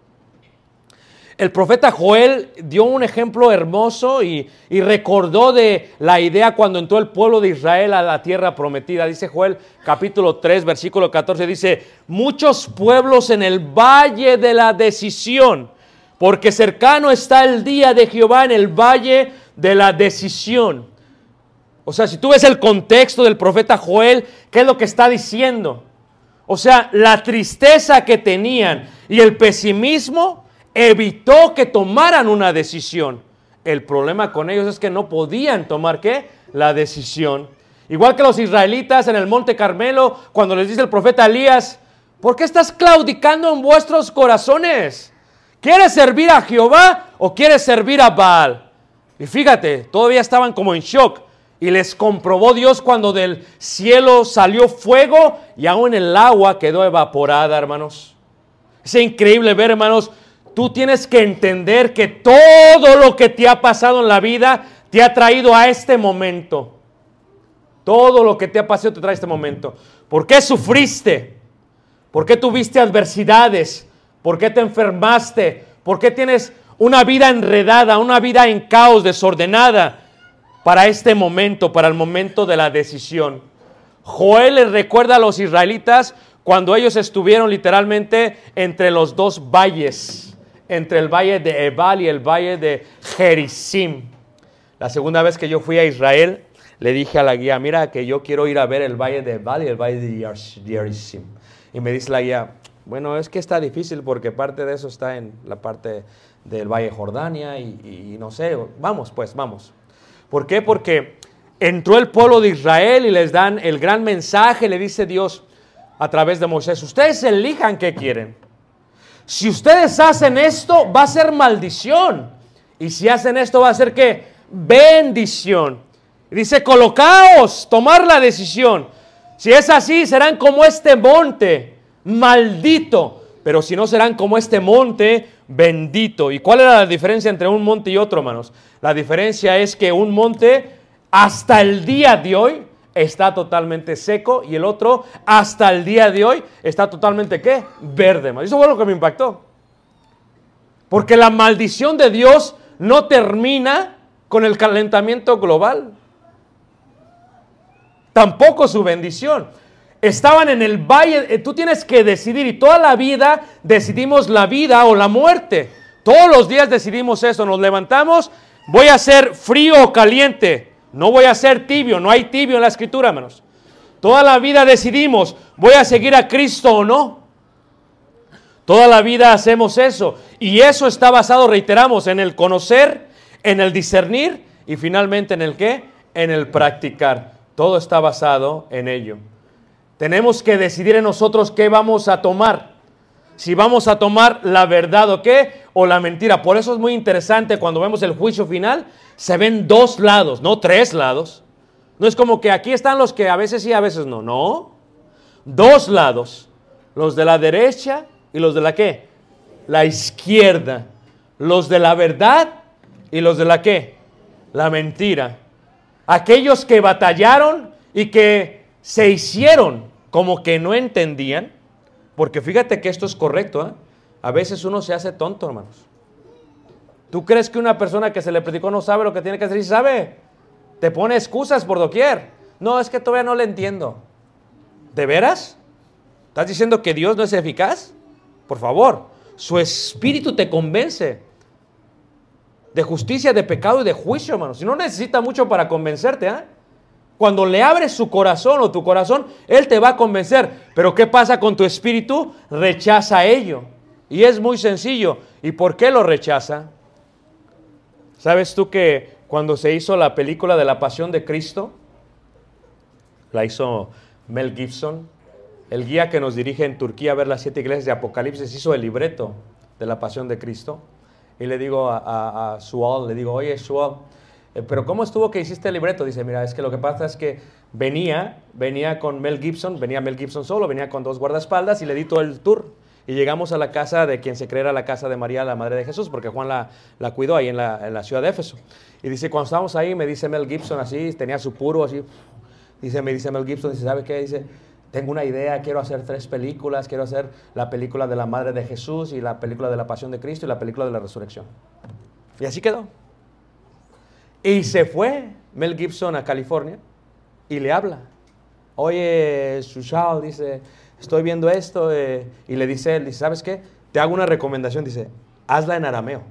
El profeta Joel dio un ejemplo hermoso y, recordó de la idea cuando entró el pueblo de Israel a la tierra prometida. Dice Joel capítulo 3, versículo 14, dice, muchos pueblos en el valle de la decisión, porque cercano está el día de Jehová en el valle de la decisión. O sea, si tú ves el contexto del profeta Joel, ¿qué es lo que está diciendo? O sea, la tristeza que tenían y el pesimismo evitó que tomaran una decisión. El problema con ellos es que no podían tomar qué? La decisión. Igual que los israelitas en el monte Carmelo, cuando les dice el profeta Elías, ¿por qué estás claudicando en vuestros corazones? ¿Quieres servir a Jehová o quieres servir a Baal? Y fíjate, todavía estaban como en shock. Y les comprobó Dios cuando del cielo salió fuego y aún el agua quedó evaporada, hermanos. Es increíble ver, hermanos. Tú tienes que entender que todo lo que te ha pasado en la vida te ha traído a este momento. Todo lo que te ha pasado te trae a este momento. ¿Por qué sufriste? ¿Por qué tuviste adversidades? ¿Por qué te enfermaste? ¿Por qué tienes una vida enredada, una vida en caos, desordenada? Para este momento, para el momento de la decisión. Joel les recuerda a los israelitas cuando ellos estuvieron literalmente entre los dos valles, entre el valle de Ebal y el valle de Gerizim. La segunda vez que yo fui a Israel, le dije a la guía, mira que yo quiero ir a ver el valle de Ebal y el valle de Gerizim. Y me dice la guía, bueno, es que está difícil porque parte de eso está en la parte del Valle Jordania y, y no sé, vamos pues, vamos. ¿Por qué? Porque entró el pueblo de Israel y les dan el gran mensaje, le dice Dios a través de Moisés, ustedes elijan qué quieren. Si ustedes hacen esto, va a ser maldición. Y si hacen esto, va a ser qué? Bendición. Dice, colocaos, tomar la decisión. Si es así, serán como este monte, maldito. Pero si no, serán como este monte, bendito. ¿Y cuál era la diferencia entre un monte y otro, hermanos? La diferencia es que un monte, hasta el día de hoy, está totalmente seco y el otro, hasta el día de hoy, está totalmente, ¿qué? Verde. Eso fue lo que me impactó. Porque la maldición de Dios no termina con el calentamiento global. Tampoco su bendición. Estaban en el valle, eh, tú tienes que decidir y toda la vida decidimos la vida o la muerte. Todos los días decidimos eso, nos levantamos, voy a ser frío o caliente, no voy a ser tibio, no hay tibio en la escritura, hermanos. Toda la vida decidimos, voy a seguir a Cristo o no. Toda la vida hacemos eso. Y eso está basado, reiteramos, en el conocer, en el discernir y finalmente en el qué? En el practicar. Todo está basado en ello. Tenemos que decidir en nosotros qué vamos a tomar. Si vamos a tomar la verdad o qué, o la mentira. Por eso es muy interesante cuando vemos el juicio final, se ven dos lados, no tres lados. No es como que aquí están los que a veces sí, a veces no. No. Dos lados. Los de la derecha y los de la qué? La izquierda. Los de la verdad y los de la qué? La mentira. Aquellos que batallaron y que se hicieron como que no entendían. Porque fíjate que esto es correcto. ¿eh? A veces uno se hace tonto, hermanos. ¿Tú crees que una persona que se le predicó no sabe lo que tiene que hacer? Y sabe. Te pone excusas por doquier. No, es que todavía no le entiendo. ¿De veras? ¿Estás diciendo que Dios no es eficaz? Por favor, su espíritu te convence de justicia, de pecado y de juicio, hermanos. Si no necesita mucho para convencerte, ¿eh? Cuando le abres su corazón o tu corazón, Él te va a convencer. Pero ¿qué pasa con tu espíritu? Rechaza ello. Y es muy sencillo. ¿Y por qué lo rechaza? ¿Sabes tú que cuando se hizo la película de la Pasión de Cristo, la hizo Mel Gibson, el guía que nos dirige en Turquía a ver las siete iglesias de Apocalipsis, hizo el libreto de la Pasión de Cristo. Y le digo a, a, a le digo, oye Sual, eh, pero ¿cómo estuvo que hiciste el libreto? Dice, mira, es que lo que pasa es que venía, venía con Mel Gibson, venía Mel Gibson solo, venía con dos guardaespaldas y le di todo el tour. Y llegamos a la casa de quien se cree la casa de María, la madre de Jesús, porque Juan la, la cuidó ahí en la, en la, ciudad de Éfeso. Y dice, cuando estábamos ahí, me dice Mel Gibson así, tenía su puro así. Dice, me dice Mel Gibson, dice, ¿sabe qué? Dice, tengo una idea, quiero hacer tres películas, quiero hacer la película de la madre de Jesús y la película de la pasión de Cristo y la película de la resurrección. Y así quedó. Y se fue Mel Gibson a California y le habla. Oye, Sushao, dice, estoy viendo esto. Eh, y le dice él, dice, ¿sabes qué? Te hago una recomendación. Dice, hazla en arameo,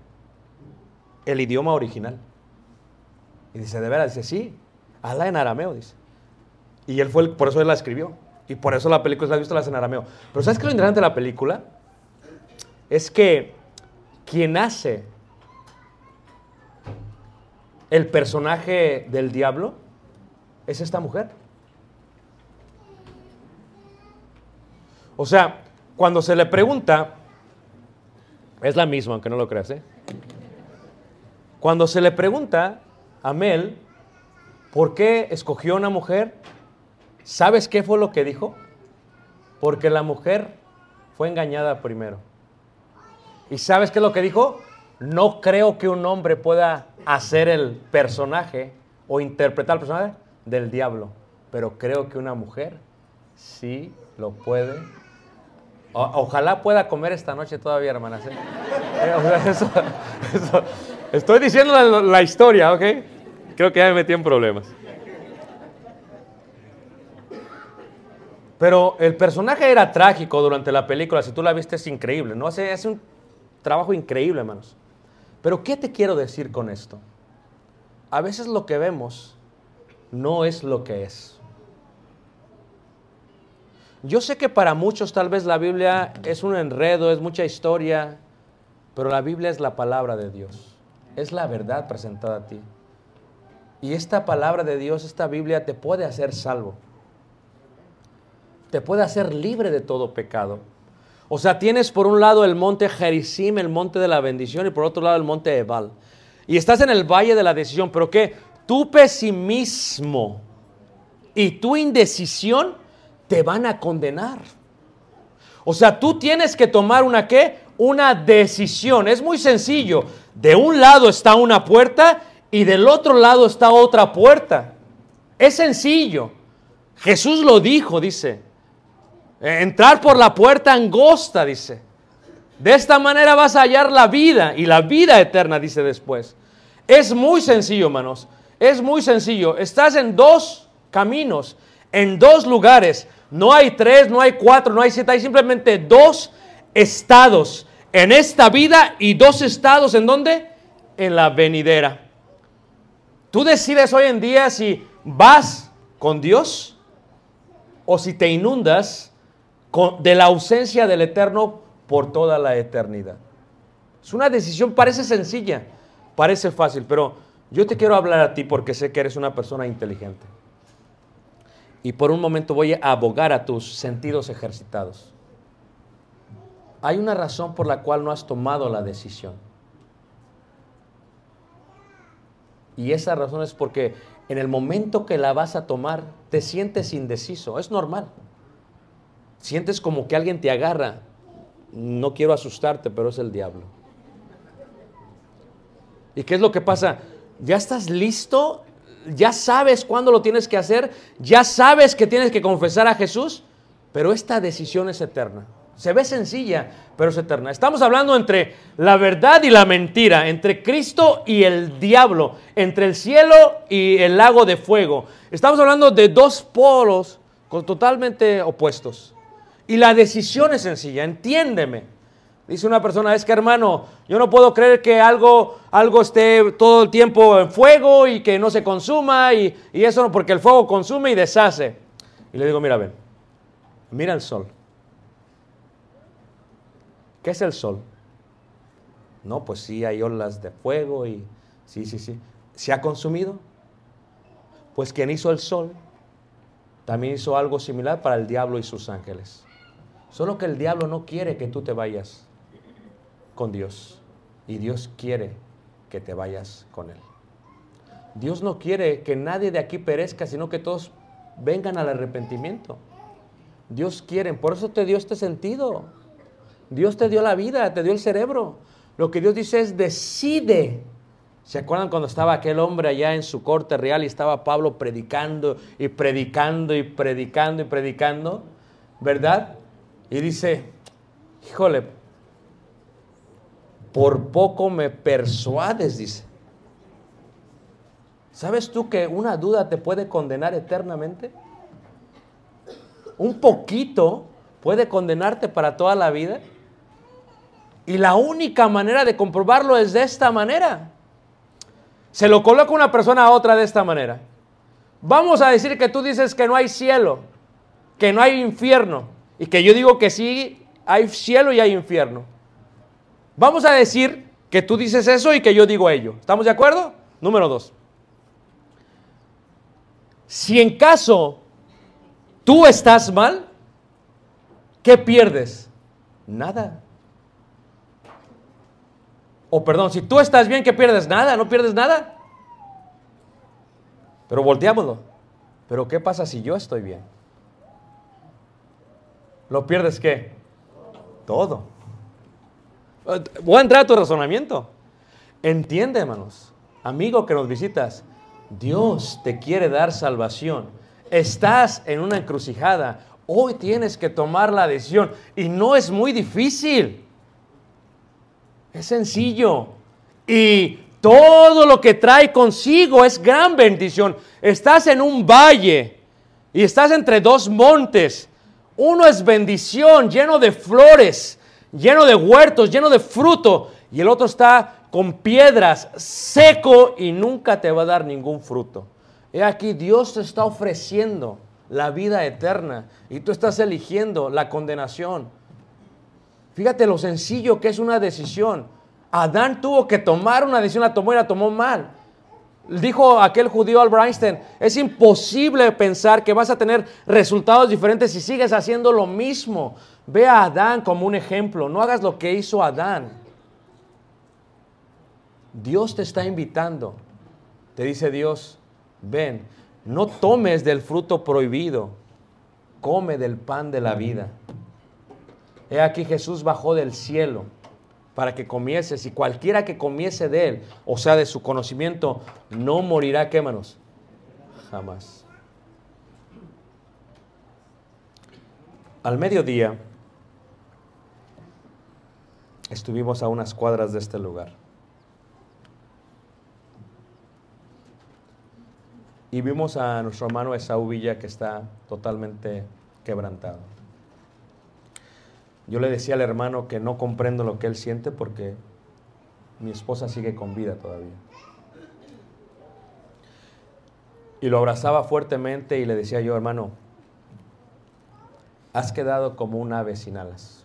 el idioma original. Y dice, ¿de veras? Dice, sí, hazla en arameo, dice. Y él fue, por eso él la escribió. Y por eso la película, la ha visto, la en arameo. Pero ¿sabes qué lo interesante de la película? Es que quien hace el personaje del diablo es esta mujer. O sea, cuando se le pregunta, es la misma, aunque no lo creas, ¿eh? Cuando se le pregunta a Mel por qué escogió una mujer, ¿sabes qué fue lo que dijo? Porque la mujer fue engañada primero. ¿Y sabes qué es lo que dijo? No creo que un hombre pueda hacer el personaje o interpretar el personaje del diablo, pero creo que una mujer sí lo puede. Ojalá pueda comer esta noche todavía, hermanas. ¿eh? Estoy diciendo la, la, historia, ¿ok? Creo que ya me metí en problemas. Pero el personaje era trágico durante la película. Si tú la viste, es increíble, ¿no? Hace, hace un trabajo increíble, hermanos. Pero ¿qué te quiero decir con esto? A veces lo que vemos no es lo que es. Yo sé que para muchos tal vez la Biblia es un enredo, es mucha historia, Pero la Biblia es la palabra de Dios. Es la verdad presentada a ti. Y esta palabra de Dios, esta Biblia, te puede hacer salvo. Te puede hacer libre de todo pecado. O sea, tienes por un lado el monte Gerizim, el monte de la bendición, y por otro lado el monte Ebal. Y estás en el valle de la decisión, pero ¿qué? Tu pesimismo y tu indecisión te van a condenar. O sea, tú tienes que tomar una qué? Una decisión. Es muy sencillo. De un lado está una puerta y del otro lado está otra puerta. Es sencillo. Jesús lo dijo, dice. Entrar por la puerta angosta, dice. De esta manera vas a hallar la vida y la vida eterna, dice después. Es muy sencillo, hermanos. Es muy sencillo. Estás en dos caminos, en dos lugares. No hay tres, no hay cuatro, no hay siete, hay simplemente dos estados en esta vida y dos estados en dónde? En la venidera. Tú decides hoy en día si vas con Dios o si te inundas con, de la ausencia del eterno por toda la eternidad. Es una decisión, parece sencilla, parece fácil, pero yo te quiero hablar a ti porque sé que eres una persona inteligente. Y por un momento voy a abogar a tus sentidos ejercitados. Hay una razón por la cual no has tomado la decisión. Y esa razón es porque en el momento que la vas a tomar, te sientes indeciso. Es normal. Sientes como que alguien te agarra. No quiero asustarte, pero es el diablo. ¿Y qué es lo que pasa? ¿Ya estás listo? ¿Ya sabes cuándo lo tienes que hacer? ¿Ya sabes que tienes que confesar a Jesús? Pero esta decisión es eterna. Se ve sencilla, pero es eterna. Estamos hablando entre la verdad y la mentira, entre Cristo y el diablo, entre el cielo y el lago de fuego. Estamos hablando de dos polos totalmente opuestos. Y la decisión es sencilla, entiéndeme. Dice una persona, es que hermano, yo no puedo creer que algo, algo esté todo el tiempo en fuego y que no se consuma y, y eso no, porque el fuego consume y deshace. Y le digo, mira, ven, mira el sol. ¿Qué es el sol? No, pues sí, hay olas de fuego y sí, sí, sí. ¿Se ha consumido? Pues quien hizo el sol también hizo algo similar para el diablo y sus ángeles. Solo que el diablo no quiere que tú te vayas con Dios y Dios quiere que te vayas con Él. Dios no quiere que nadie de aquí perezca, sino que todos vengan al arrepentimiento. Dios quiere, por eso te dio este sentido. Dios te dio la vida, te dio el cerebro. Lo que Dios dice es decide. ¿Se acuerdan cuando estaba aquel hombre allá en su corte real y estaba Pablo predicando y predicando y predicando y predicando? ¿Verdad? Y dice, híjole, por poco me persuades, dice. ¿Sabes tú que una duda te puede condenar eternamente? Un poquito puede condenarte para toda la vida. Y la única manera de comprobarlo es de esta manera. Se lo coloca una persona a otra de esta manera. Vamos a decir que tú dices que no hay cielo, que no hay infierno, y que yo digo que sí hay cielo y hay infierno. Vamos a decir que tú dices eso y que yo digo ello. ¿Estamos de acuerdo? Número dos. Si en caso tú estás mal, ¿qué pierdes? Nada. O perdón, si tú estás bien, ¿qué pierdes? Nada, no pierdes nada. Pero volteámoslo. Pero ¿qué pasa si yo estoy bien? ¿Lo pierdes qué? Todo. Voy a entrar a tu razonamiento. Entiende, hermanos, amigo que nos visitas, Dios te quiere dar salvación. Estás en una encrucijada. Hoy tienes que tomar la decisión. Y no es muy difícil. Es sencillo. Y todo lo que trae consigo es gran bendición. Estás en un valle y estás entre dos montes. Uno es bendición, lleno de flores, lleno de huertos, lleno de fruto. Y el otro está con piedras, seco y nunca te va a dar ningún fruto. He aquí, Dios te está ofreciendo la vida eterna y tú estás eligiendo la condenación. Fíjate lo sencillo que es una decisión. Adán tuvo que tomar una decisión, la tomó y la tomó mal. Dijo aquel judío Albert Einstein, es imposible pensar que vas a tener resultados diferentes si sigues haciendo lo mismo. Ve a Adán como un ejemplo, no hagas lo que hizo Adán. Dios te está invitando. Te dice Dios, ven, no tomes del fruto prohibido, come del pan de la vida. He aquí Jesús bajó del cielo para que comieses y cualquiera que comiese de él, o sea, de su conocimiento, no morirá, ¿qué manos? Jamás. Al mediodía estuvimos a unas cuadras de este lugar. Y vimos a nuestro hermano Esaú Villa que está totalmente quebrantado. Yo le decía al hermano que no comprendo lo que él siente porque mi esposa sigue con vida todavía. Y lo abrazaba fuertemente y le decía yo, hermano, has quedado como un ave sin alas.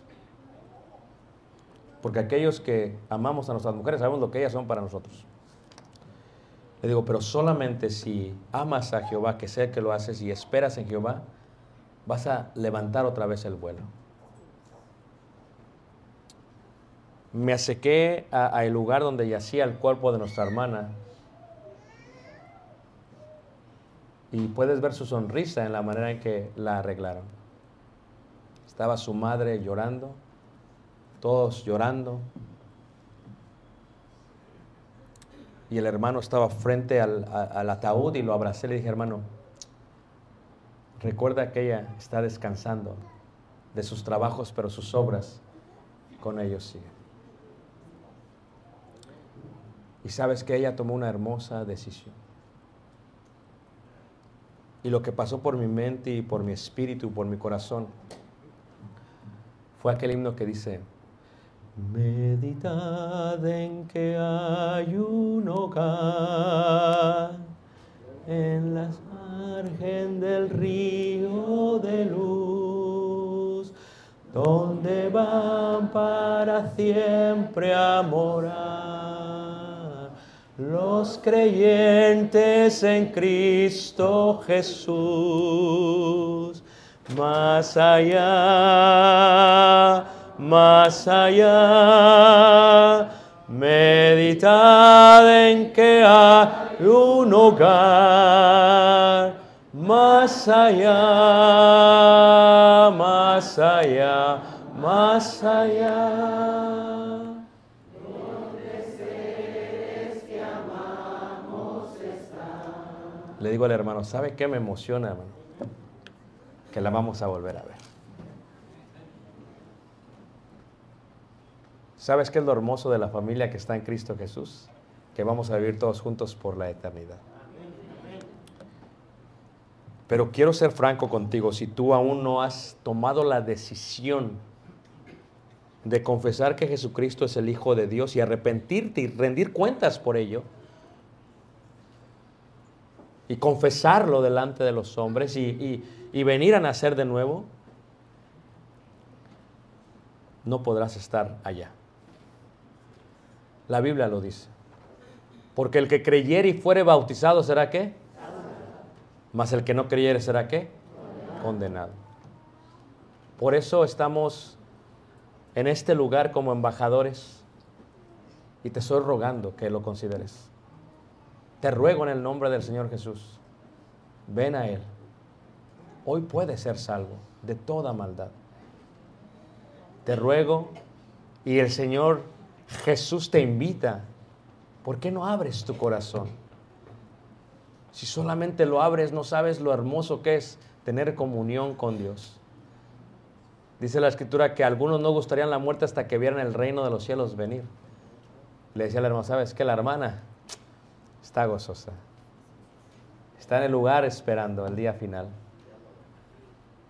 Porque aquellos que amamos a nuestras mujeres sabemos lo que ellas son para nosotros. Le digo, pero solamente si amas a Jehová, que sé que lo haces y esperas en Jehová, vas a levantar otra vez el vuelo. Me acerqué al lugar donde yacía el cuerpo de nuestra hermana y puedes ver su sonrisa en la manera en que la arreglaron. Estaba su madre llorando, todos llorando, y el hermano estaba frente al, al, ataúd y lo abracé y le dije, hermano, recuerda que ella está descansando de sus trabajos, pero sus obras con ellos siguen. Y sabes que ella tomó una hermosa decisión. Y lo que pasó por mi mente y por mi espíritu, por mi corazón, fue aquel himno que dice, Meditad en que hay un hogar en la margen del río de luz, donde van para siempre a morar los creyentes en Cristo Jesús. Más allá más allá. Meditad en que hay un hogar más allá, más allá, más allá. Le digo al hermano, ¿sabe qué me emociona, hermano? Que la vamos a volver a ver. ¿Sabes qué es lo hermoso de la familia que está en Cristo Jesús? Que vamos a vivir todos juntos por la eternidad. Pero quiero ser franco contigo, si tú aún no has tomado la decisión de confesar que Jesucristo es el Hijo de Dios y arrepentirte y rendir cuentas por ello, y confesarlo delante de los hombres y, y, y venir a nacer de nuevo, no podrás estar allá. La Biblia lo dice. Porque el que creyere y fuere bautizado será qué? Mas el que no creyere será qué? Condenado. Por eso estamos en este lugar como embajadores y te estoy rogando que lo consideres. Te ruego en el nombre del Señor Jesús, ven a Él. Hoy puedes ser salvo de toda maldad. Te ruego y el Señor Jesús te invita. ¿Por qué no abres tu corazón? Si solamente lo abres, no sabes lo hermoso que es tener comunión con Dios. Dice la escritura que algunos no gustarían la muerte hasta que vieran el reino de los cielos venir. Le decía al hermano, ¿sabes qué? La hermana está gozosa. Está en el lugar esperando el día final.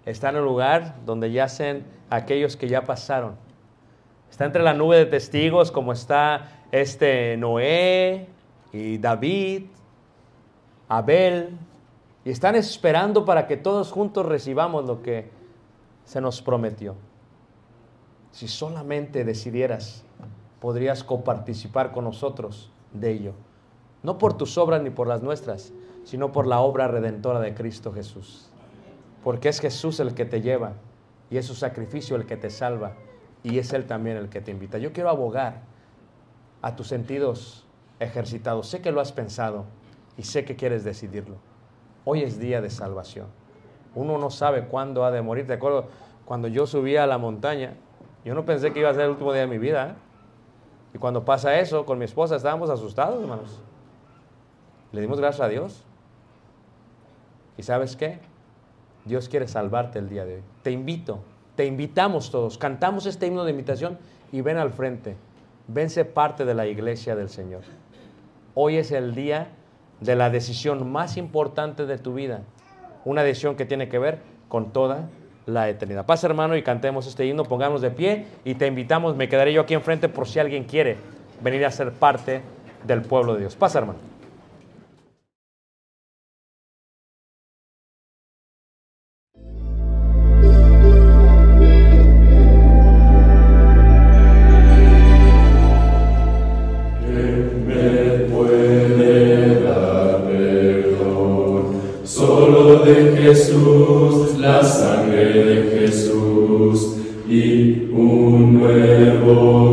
Está en el lugar donde yacen aquellos que ya pasaron Está entre la nube de testigos como está este Noé y David, Abel, y están esperando para que todos juntos recibamos lo que se nos prometió. Si solamente decidieras podrías coparticipar con nosotros de ello. No por tus obras ni por las nuestras, sino por la obra redentora de Cristo Jesús. Porque es Jesús el que te lleva y es su sacrificio el que te salva y es Él también el que te invita. Yo quiero abogar a tus sentidos ejercitados. Sé que lo has pensado y sé que quieres decidirlo. Hoy es día de salvación. Uno no sabe cuándo ha de morir. Te acuerdo cuando yo subía a la montaña, yo no pensé que iba a ser el último día de mi vida. ¿eh? Y cuando pasa eso, con mi esposa estábamos asustados, hermanos. Le dimos gracias a Dios. ¿Y sabes qué? Dios quiere salvarte el día de hoy. Te invito, te invitamos todos, cantamos este himno de invitación y ven al frente. Vence parte de la iglesia del Señor. Hoy es el día de la decisión más importante de tu vida. Una decisión que tiene que ver con toda la eternidad. Pasa hermano y cantemos este himno, pongamos de pie y te invitamos, me quedaré yo aquí enfrente por si alguien quiere venir a ser parte del pueblo de Dios. Pasa hermano. Un